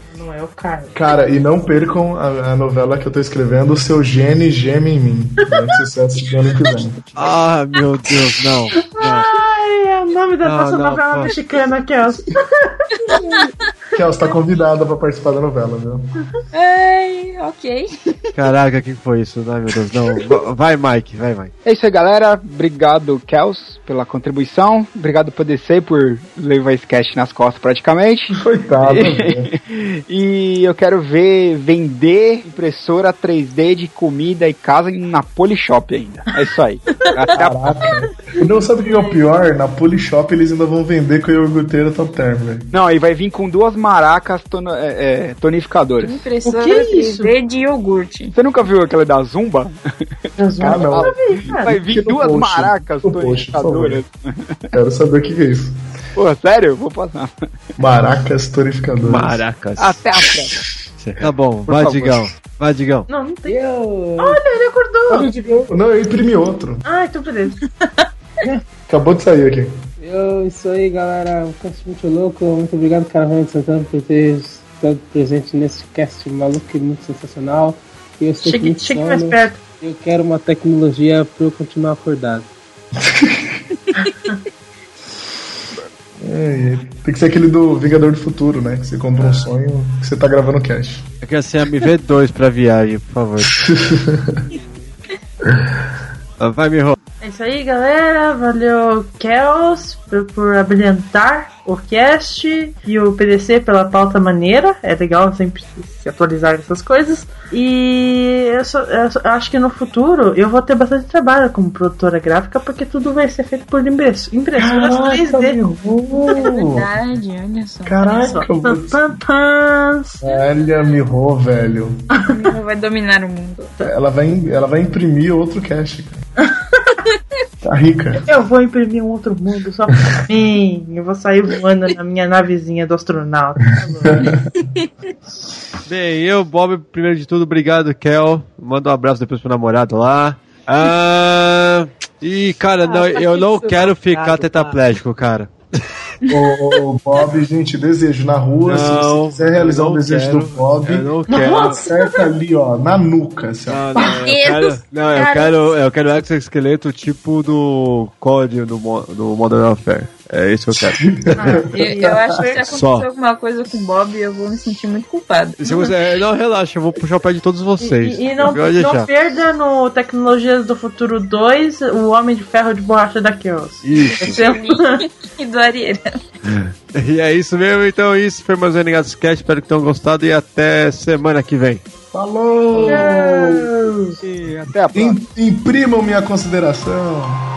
Carlos. Cara, e não percam a, a novela que eu tô escrevendo, O Seu Gene Geme em Mim. Vai sucesso de ano que vem. ah, meu Deus, não. Ai, é o nome da Não, nossa não, novela pô. mexicana, Kels. Kels tá convidada pra participar da novela, viu? Ai, ok. Caraca, o que foi isso? Ai, meu Deus, não. Va- Vai, Mike, vai, Mike. É isso aí, galera. Obrigado, Kels, pela contribuição. Obrigado pro DC por levar esse cast nas costas praticamente. Coitado. e eu quero ver vender impressora 3D de comida e casa na Polishop ainda. É isso aí. Até a Caraca. E não sabe o que é o pior? Na Polishop eles ainda vão vender com iogurteira top term, velho. Não, aí vai vir com duas maracas tono- é, é, tonificadoras. Impressora O que é isso? 3D de iogurte. Você nunca viu aquela da Zumba? Ah, não. Vai vir duas post. maracas No post, tonificadoras. Quero saber o que é isso. Pô, sério? Vou passar. Maracas torificadoras. Maracas. Até a próxima. Tá bom, Por vai, favor. Digão. Vai, Digão. Não, não tem. Eu... Olha, ele acordou. Não, eu imprimi outro. Ah, então beleza. Acabou de sair aqui. Eu, isso aí, galera. Um cast muito louco. Muito obrigado, Caravana de Santana, por ter estado presente nesse cast maluco e muito sensacional. E eu sei que Chegue, muito chegue mais sono. perto. Eu quero uma tecnologia pra eu continuar acordado. É, e tem que ser aquele do Vingador do Futuro, né? Que você compra um sonho que você tá gravando o cast. Eu quero ser MV2 pra viagem, por favor. Vai, Miho. É isso aí, galera. Valeu, Kels, por, por abrilhantar o cast e o PDC pela pauta maneira. É legal sempre se atualizar essas coisas. E eu, só- eu só- eu acho que no futuro eu vou ter bastante trabalho como produtora gráfica porque tudo vai ser feito por impresso- impressoras 3D. Verdade, olha só. Caraca, pam. Olha, Miho, velho. Vai dominar o mundo. Ela vai, ela vai imprimir outro cast, cara. Tá rica. Eu vou imprimir um outro mundo só pra mim. Eu vou sair voando na minha navezinha do astronauta. Bem, eu, Bob, primeiro de tudo, obrigado, Kel. Manda um abraço depois pro namorado lá. Ah, e, cara, não, pra eu não quero ficar namorado, tetraplégico, cara. Ô, ô, Bob, gente, desejo na rua. se Não, você quiser realizar um desejo quero. do Bob, Eu não quero. acerta ali, ó, na nuca. Assim. Não, não, eu quero, não, eu quero, eu quero exoesqueleto tipo do COD do, do Modern Warfare. É isso que eu quero. Ah, eu, eu acho que se acontecer Só. alguma coisa com o Bob, eu vou me sentir muito culpado. Se você, é, não, relaxa, eu vou puxar o pé de todos vocês. E, e não, não perda no Tecnologias do Futuro 2 o Homem de Ferro de Borracha da Chaos. Isso. Esse E do Arieira. E é isso mesmo, então isso foi mais um Renegados Cast. Espero que tenham gostado e até semana que vem. Falou! E até a próxima. Im- Imprimam minha consideração.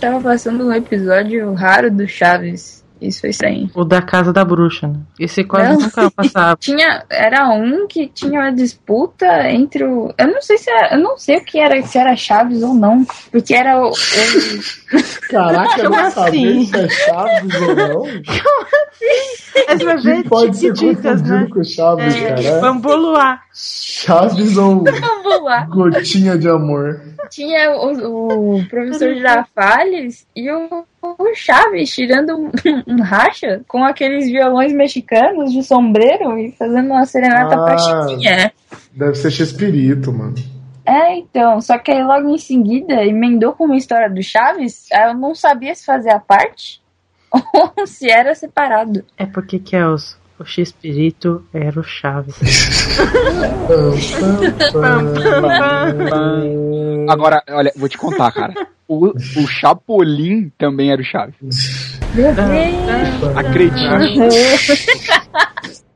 Acho que hoje tava passando um episódio raro do Chaves. Isso foi estranho. O da Casa da Bruxa, né? Esse quase Não. nunca passava. Tinha, era um que tinha uma disputa entre o. Eu não sei se era, eu não sei o que era, se era Chaves ou não. Porque era o. o- Caraca, Como não assim? se é Chaves ou não. Mas vai Que ver pode ser confundido né? com Chaves, É, cara. Vamos lá. Chaves ou. Gotinha de Amor. Tinha o, o professor Girafales e o, o Chaves tirando um, um racha com aqueles violões mexicanos de sombreiro e fazendo uma serenata Ah. pra Chiquinha. Deve ser Chespirito, mano. É, então, só que aí logo em seguida emendou com uma história do Chaves, aí eu não sabia se fazia parte ou se era separado. É porque, Kels, o X-Espírito era o Chaves. Agora, olha, vou te contar, cara. O, o Chapolin também era o Chaves. Meu Deus! Acredite.